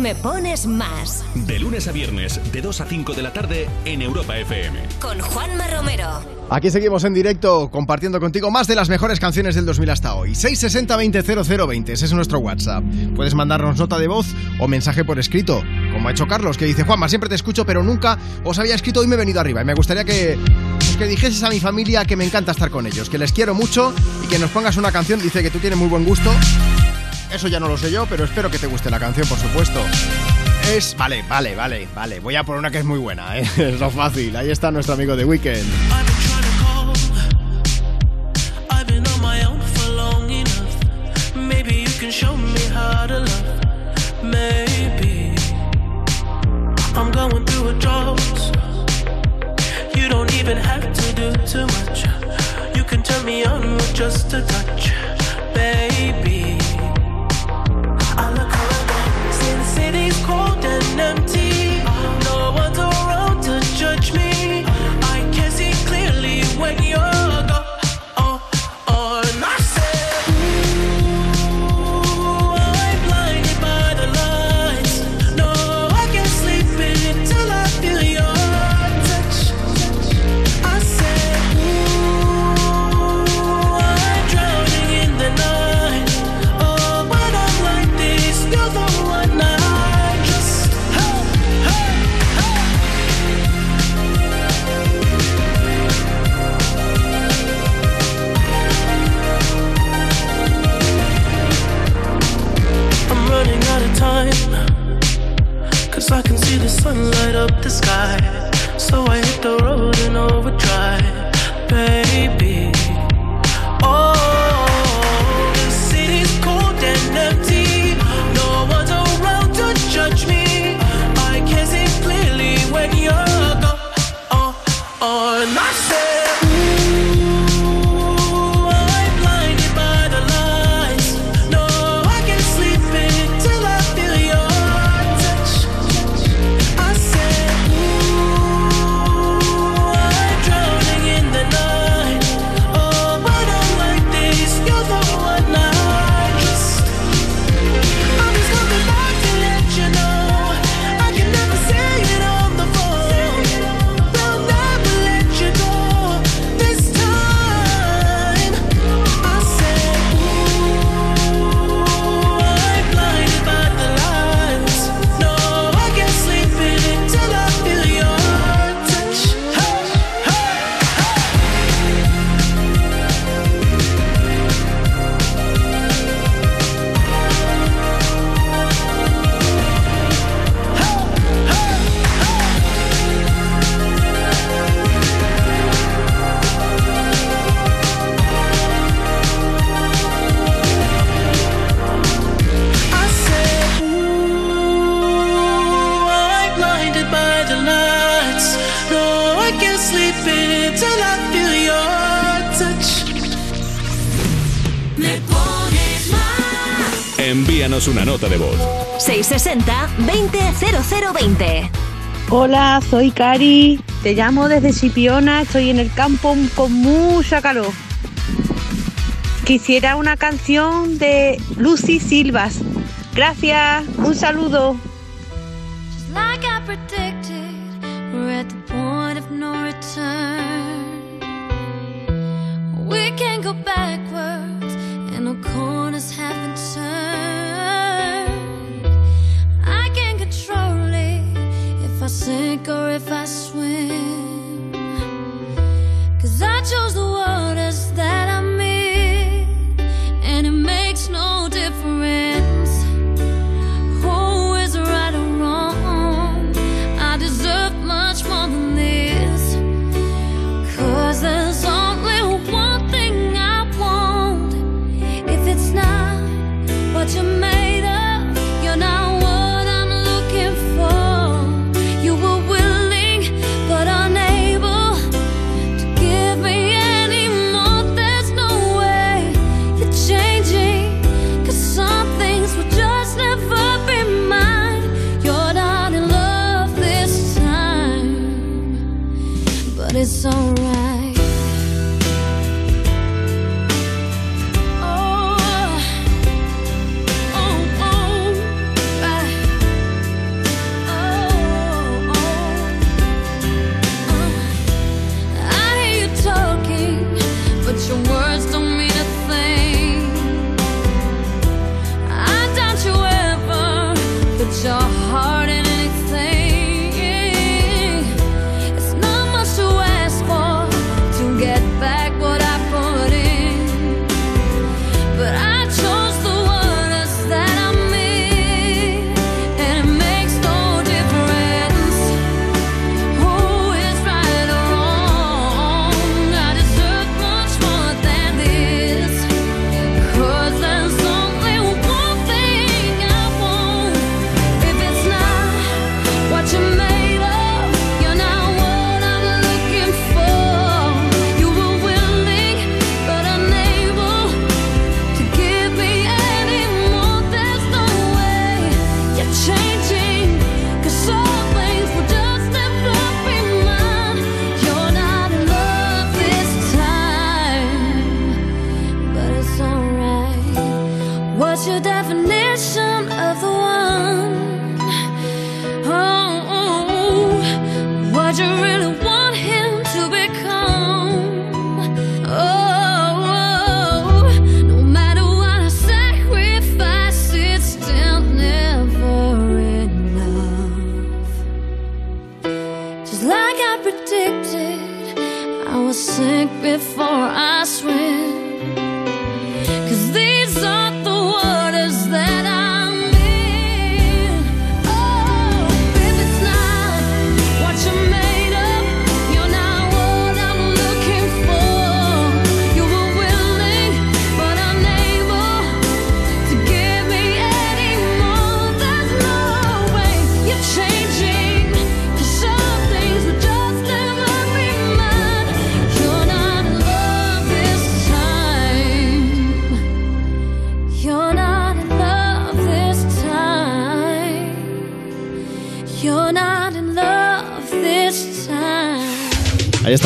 [SPEAKER 8] Me pones más.
[SPEAKER 1] De lunes a viernes, de 2 a 5 de la tarde en Europa FM.
[SPEAKER 8] Con Juanma Romero.
[SPEAKER 3] Aquí seguimos en directo compartiendo contigo más de las mejores canciones del 2000 hasta hoy. 660-200020, ese es nuestro WhatsApp. Puedes mandarnos nota de voz o mensaje por escrito, como ha hecho Carlos, que dice, Juanma, siempre te escucho, pero nunca os había escrito y me he venido arriba. Y me gustaría que, pues, que dijeses a mi familia que me encanta estar con ellos, que les quiero mucho y que nos pongas una canción. Dice que tú tienes muy buen gusto. Eso ya no lo sé yo, pero espero que te guste la canción, por supuesto. Es... Vale, vale, vale, vale. Voy a por una que es muy buena, ¿eh? Es lo fácil. Ahí está nuestro amigo de Weekend.
[SPEAKER 10] Maybe you can show me how to love. Maybe I'm going through a drought. You don't even have to do too much. You can turn me on with just a touch, baby. Cold in overdrive, baby.
[SPEAKER 1] Envíanos una nota de voz.
[SPEAKER 8] 660-200020.
[SPEAKER 60] Hola, soy Cari. Te llamo desde Sipiona. Estoy en el campo con mucha calor. Quisiera una canción de Lucy Silvas. Gracias. Un saludo.
[SPEAKER 5] Like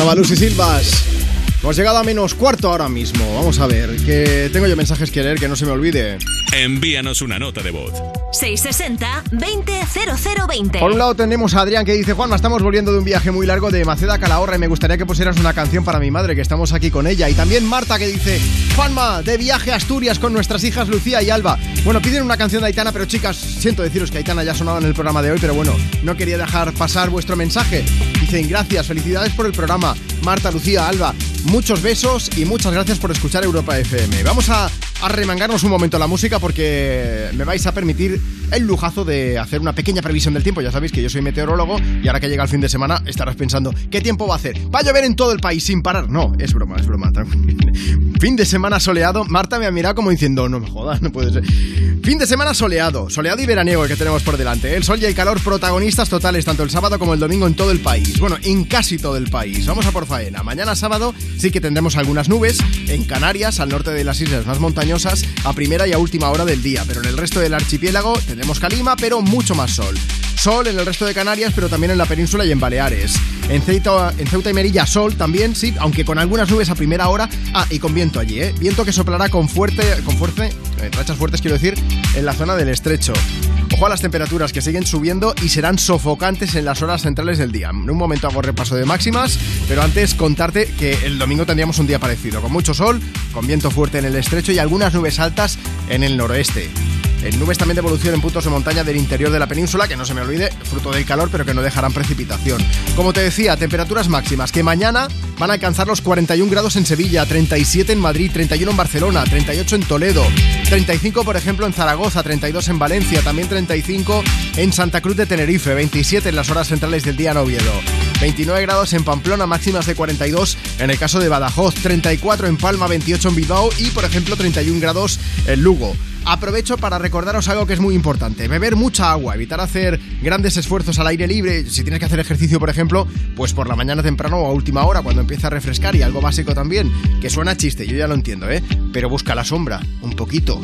[SPEAKER 3] Estaba Lucy Silvas. Hemos llegado a menos cuarto ahora mismo. Vamos a ver, que tengo yo mensajes que leer, que no se me olvide.
[SPEAKER 1] Envíanos una nota de voz.
[SPEAKER 8] 660-200020.
[SPEAKER 3] Por un lado tenemos a Adrián que dice, Juanma, estamos volviendo de un viaje muy largo de Maceda a Calahorra y me gustaría que pusieras una canción para mi madre, que estamos aquí con ella. Y también Marta que dice, Juanma, de viaje a Asturias con nuestras hijas Lucía y Alba. Bueno, piden una canción de Aitana, pero chicas, siento deciros que Aitana ya ha sonado en el programa de hoy, pero bueno, no quería dejar pasar vuestro mensaje. Gracias, felicidades por el programa. Marta, Lucía, Alba, muchos besos y muchas gracias por escuchar Europa FM. Vamos a, a remangarnos un momento la música porque me vais a permitir el lujazo de hacer una pequeña previsión del tiempo. Ya sabéis que yo soy meteorólogo y ahora que llega el fin de semana estarás pensando, ¿qué tiempo va a hacer? ¿Va a llover en todo el país sin parar? No, es broma, es broma. Fin de semana soleado. Marta me ha mirado como diciendo, no me jodas, no puede ser. Fin de semana soleado, soleado y veraniego que tenemos por delante. El sol y el calor protagonistas totales tanto el sábado como el domingo en todo el país. Bueno, en casi todo el país. Vamos a por faena. Mañana sábado sí que tendremos algunas nubes en Canarias, al norte de las islas más montañosas, a primera y a última hora del día. Pero en el resto del archipiélago tendremos calima, pero mucho más sol. Sol en el resto de Canarias, pero también en la península y en Baleares. En Ceuta, en Ceuta y Melilla sol también, sí, aunque con algunas nubes a primera hora. Ah, y con viento allí, ¿eh? Viento que soplará con fuerte, con fuerte, eh, rachas fuertes quiero decir, en la zona del estrecho. Ojo a las temperaturas que siguen subiendo y serán sofocantes en las horas centrales del día. En un momento hago repaso de máximas, pero antes contarte que el domingo tendríamos un día parecido, con mucho sol, con viento fuerte en el estrecho y algunas nubes altas en el noroeste. En nubes también de evolución en puntos de montaña del interior de la península, que no se me olvide, fruto del calor, pero que no dejarán precipitación. Como te decía, temperaturas máximas que mañana van a alcanzar los 41 grados en Sevilla, 37 en Madrid, 31 en Barcelona, 38 en Toledo, 35 por ejemplo en Zaragoza, 32 en Valencia, también 35 en Santa Cruz de Tenerife, 27 en las horas centrales del día en Oviedo. 29 grados en Pamplona, máximas de 42 en el caso de Badajoz, 34 en Palma, 28 en Bilbao y, por ejemplo, 31 grados en Lugo. Aprovecho para recordaros algo que es muy importante, beber mucha agua, evitar hacer grandes esfuerzos al aire libre, si tienes que hacer ejercicio por ejemplo, pues por la mañana temprano o a última hora cuando empieza a refrescar y algo básico también, que suena chiste, yo ya lo entiendo, ¿eh? Pero busca la sombra, un poquito,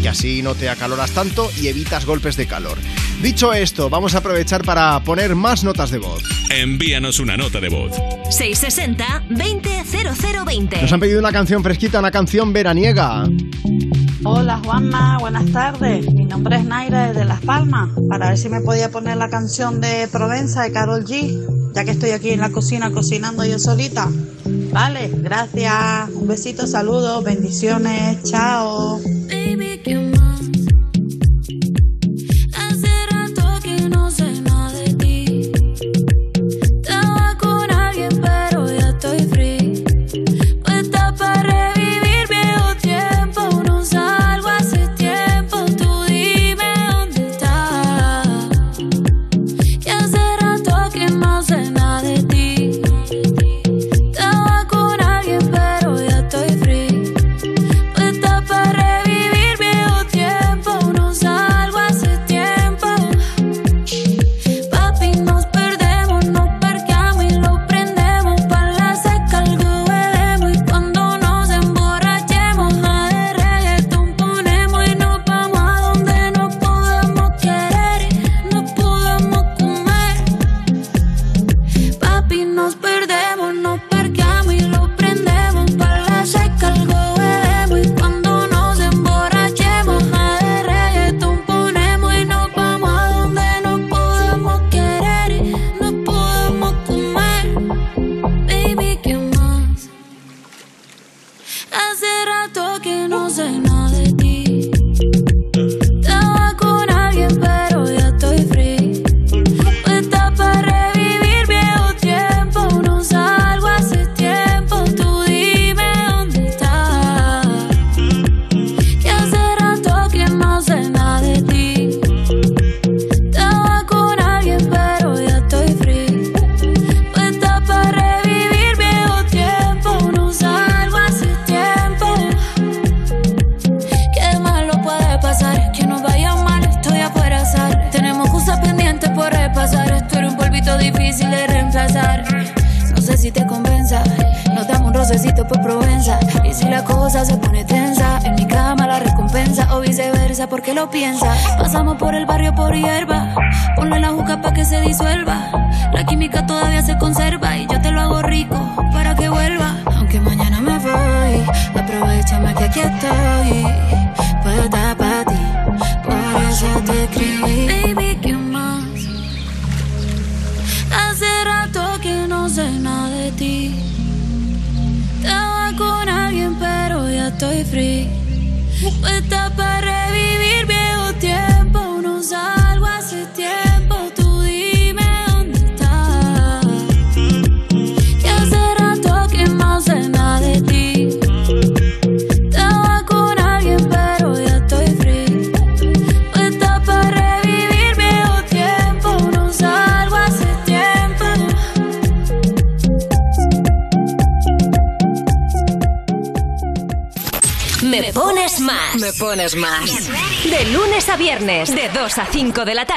[SPEAKER 3] que así no te acaloras tanto y evitas golpes de calor. Dicho esto, vamos a aprovechar para poner más notas de voz.
[SPEAKER 1] Envíanos una nota de voz.
[SPEAKER 8] 660-200020.
[SPEAKER 3] Nos han pedido una canción fresquita, una canción veraniega.
[SPEAKER 61] Hola Juanma, buenas tardes. Mi nombre es Naira desde Las Palmas. Para ver si me podía poner la canción de Provenza de Carol G, ya que estoy aquí en la cocina cocinando yo solita. Vale, gracias. Un besito, saludos, bendiciones, chao.
[SPEAKER 5] Baby,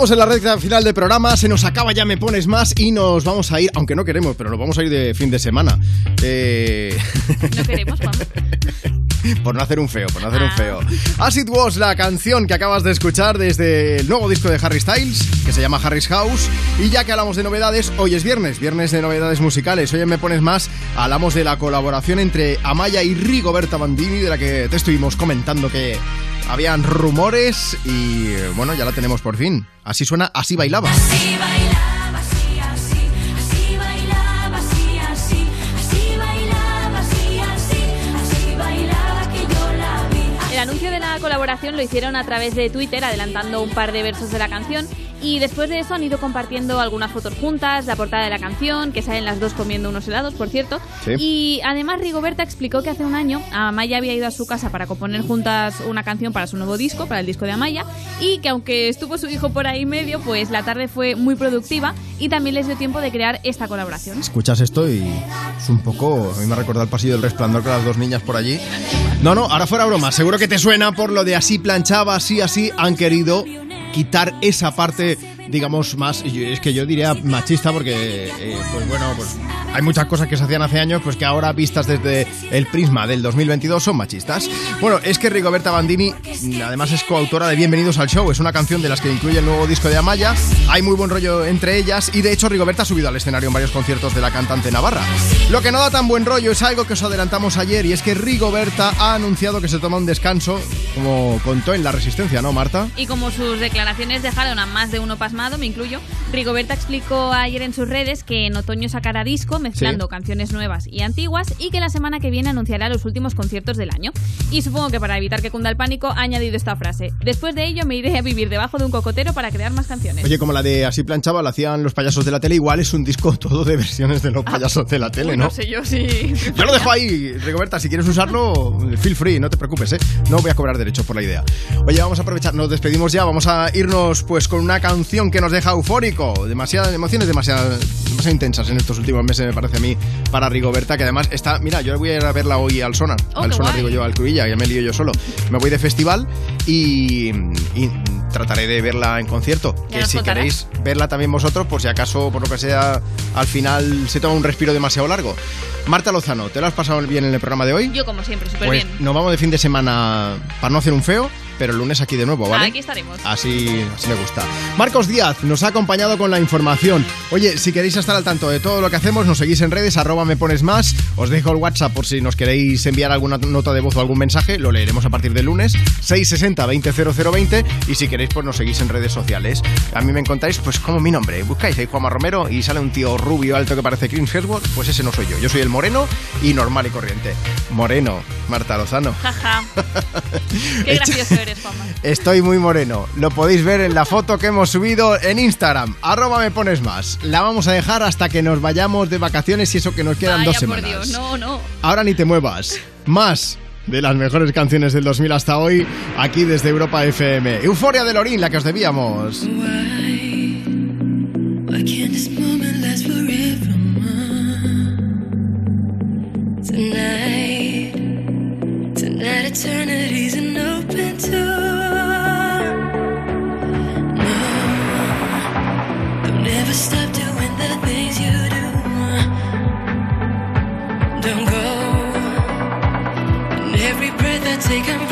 [SPEAKER 3] Estamos en la recta final del programa, se nos acaba ya Me Pones Más y nos vamos a ir, aunque no queremos, pero nos vamos a ir de fin de semana. Eh...
[SPEAKER 9] No queremos, vamos.
[SPEAKER 3] Por no hacer un feo, por no hacer un ah. feo. As It Was, la canción que acabas de escuchar desde el nuevo disco de Harry Styles, que se llama Harry's House. Y ya que hablamos de novedades, hoy es viernes, viernes de novedades musicales. Hoy en Me Pones Más hablamos de la colaboración entre Amaya y Rigoberta Bandini, de la que te estuvimos comentando que habían rumores y bueno, ya la tenemos por fin. Así suena, así bailaba.
[SPEAKER 5] Así bailaba.
[SPEAKER 9] El anuncio de la colaboración lo hicieron a través de Twitter, adelantando un par de versos de la canción y después de eso han ido compartiendo algunas fotos juntas, la portada de la canción, que salen las dos comiendo unos helados, por cierto.
[SPEAKER 62] Sí.
[SPEAKER 9] Y además Rigoberta explicó que hace un año Amaya había ido a su casa para componer juntas una canción para su nuevo disco, para el disco de Amaya, y que aunque estuvo su hijo por ahí medio, pues la tarde fue muy productiva y también les dio tiempo de crear esta colaboración.
[SPEAKER 3] Escuchas esto y es un poco. A mí me recordado el pasillo del resplandor con las dos niñas por allí. No, no, ahora fuera broma. Seguro que te suena por lo de así planchaba, así, así. Han querido quitar esa parte, digamos, más. Es que yo diría machista porque, eh, pues bueno, pues hay muchas cosas que se hacían hace años, pues que ahora vistas desde el prisma del 2022 son machistas. Bueno, es que Rigoberta Bandini, además es coautora de Bienvenidos al Show, es una canción de las que incluye el nuevo disco de Amaya. Hay muy buen rollo entre ellas y de hecho Rigoberta ha subido al escenario en varios conciertos de la cantante navarra. Lo que no da tan buen rollo es algo que os adelantamos ayer y es que Rigoberta ha anunciado que se toma un descanso, como contó en La Resistencia, ¿no, Marta?
[SPEAKER 9] Y como sus declaraciones dejaron a más de uno pasmado, me incluyo, Rigoberta explicó ayer en sus redes que en otoño sacará disco mezclando
[SPEAKER 62] Sí.
[SPEAKER 9] canciones nuevas y antiguas y que la semana que viene anunciará los últimos conciertos del año. Y supongo que para evitar que cunda el pánico ha añadido esta frase. Después de ello me iré a vivir debajo de un cocotero para crear más canciones.
[SPEAKER 3] Oye, como la de Así planchaba, la hacían los payasos de la tele, igual es un disco todo de versiones de los payasos de la tele, ¿no?
[SPEAKER 9] no sé yo si...
[SPEAKER 3] Yo lo dejo ahí, Rigoberta, si quieres usarlo, feel free, no te preocupes, ¿eh? No voy a cobrar derechos por la idea. Oye, vamos a aprovechar, nos despedimos ya, vamos a irnos pues con una canción que nos deja eufórico, demasiadas emociones demasiado, demasiado intensas en estos últimos meses, me parece a mí, para Rigoberta, que además está, mira, yo voy a ir a verla hoy al Sonar,
[SPEAKER 9] Oh,
[SPEAKER 3] al Sonar
[SPEAKER 9] guay.
[SPEAKER 3] digo yo, al Cruilla, ya me lío yo solo. Me voy de festival y, y trataré de verla en concierto,
[SPEAKER 9] Ya
[SPEAKER 3] que si
[SPEAKER 9] contarás.
[SPEAKER 3] queréis verla también vosotros, por si acaso, por lo que sea, al final se toma un respiro demasiado largo. Marta Lozano, ¿te lo has pasado bien en el programa de hoy?
[SPEAKER 9] Yo como siempre, súper
[SPEAKER 3] Pues
[SPEAKER 9] bien.
[SPEAKER 3] nos vamos de fin de semana para no hacer un feo, pero el lunes aquí de nuevo, ¿vale?
[SPEAKER 9] Aquí estaremos.
[SPEAKER 3] Así, así me gusta. Marcos Díaz nos ha acompañado con la información. Oye, si queréis estar al tanto de todo lo que hacemos, nos seguís en redes, arroba me pones más. Os dejo el WhatsApp por si nos queréis enviar alguna nota de voz o algún mensaje. Lo leeremos a partir del lunes, 660-200020. Y si queréis, pues nos seguís en redes sociales. A mí me encontráis, pues como mi nombre. Buscáis ahí Juanma Romero y sale un tío rubio alto que parece Chris Hemsworth. Pues ese no soy yo. Yo soy el moreno y normal y corriente. Moreno, Marta Lozano.
[SPEAKER 9] Jaja. Qué gracioso eres, Juanma.
[SPEAKER 3] Estoy muy moreno. Lo podéis ver en la foto que hemos subido en Instagram. Arroba me pones más. La vamos a dejar hasta que nos vayamos de vacaciones y eso que nos quedan
[SPEAKER 9] Vaya,
[SPEAKER 3] dos
[SPEAKER 9] por
[SPEAKER 3] semanas.
[SPEAKER 9] Dios, no, no.
[SPEAKER 3] Ahora ni te muevas. Más de las mejores canciones del 2000 hasta hoy, aquí desde Europa FM. Euforia de Lorín, la que os debíamos.
[SPEAKER 10] Why can't taken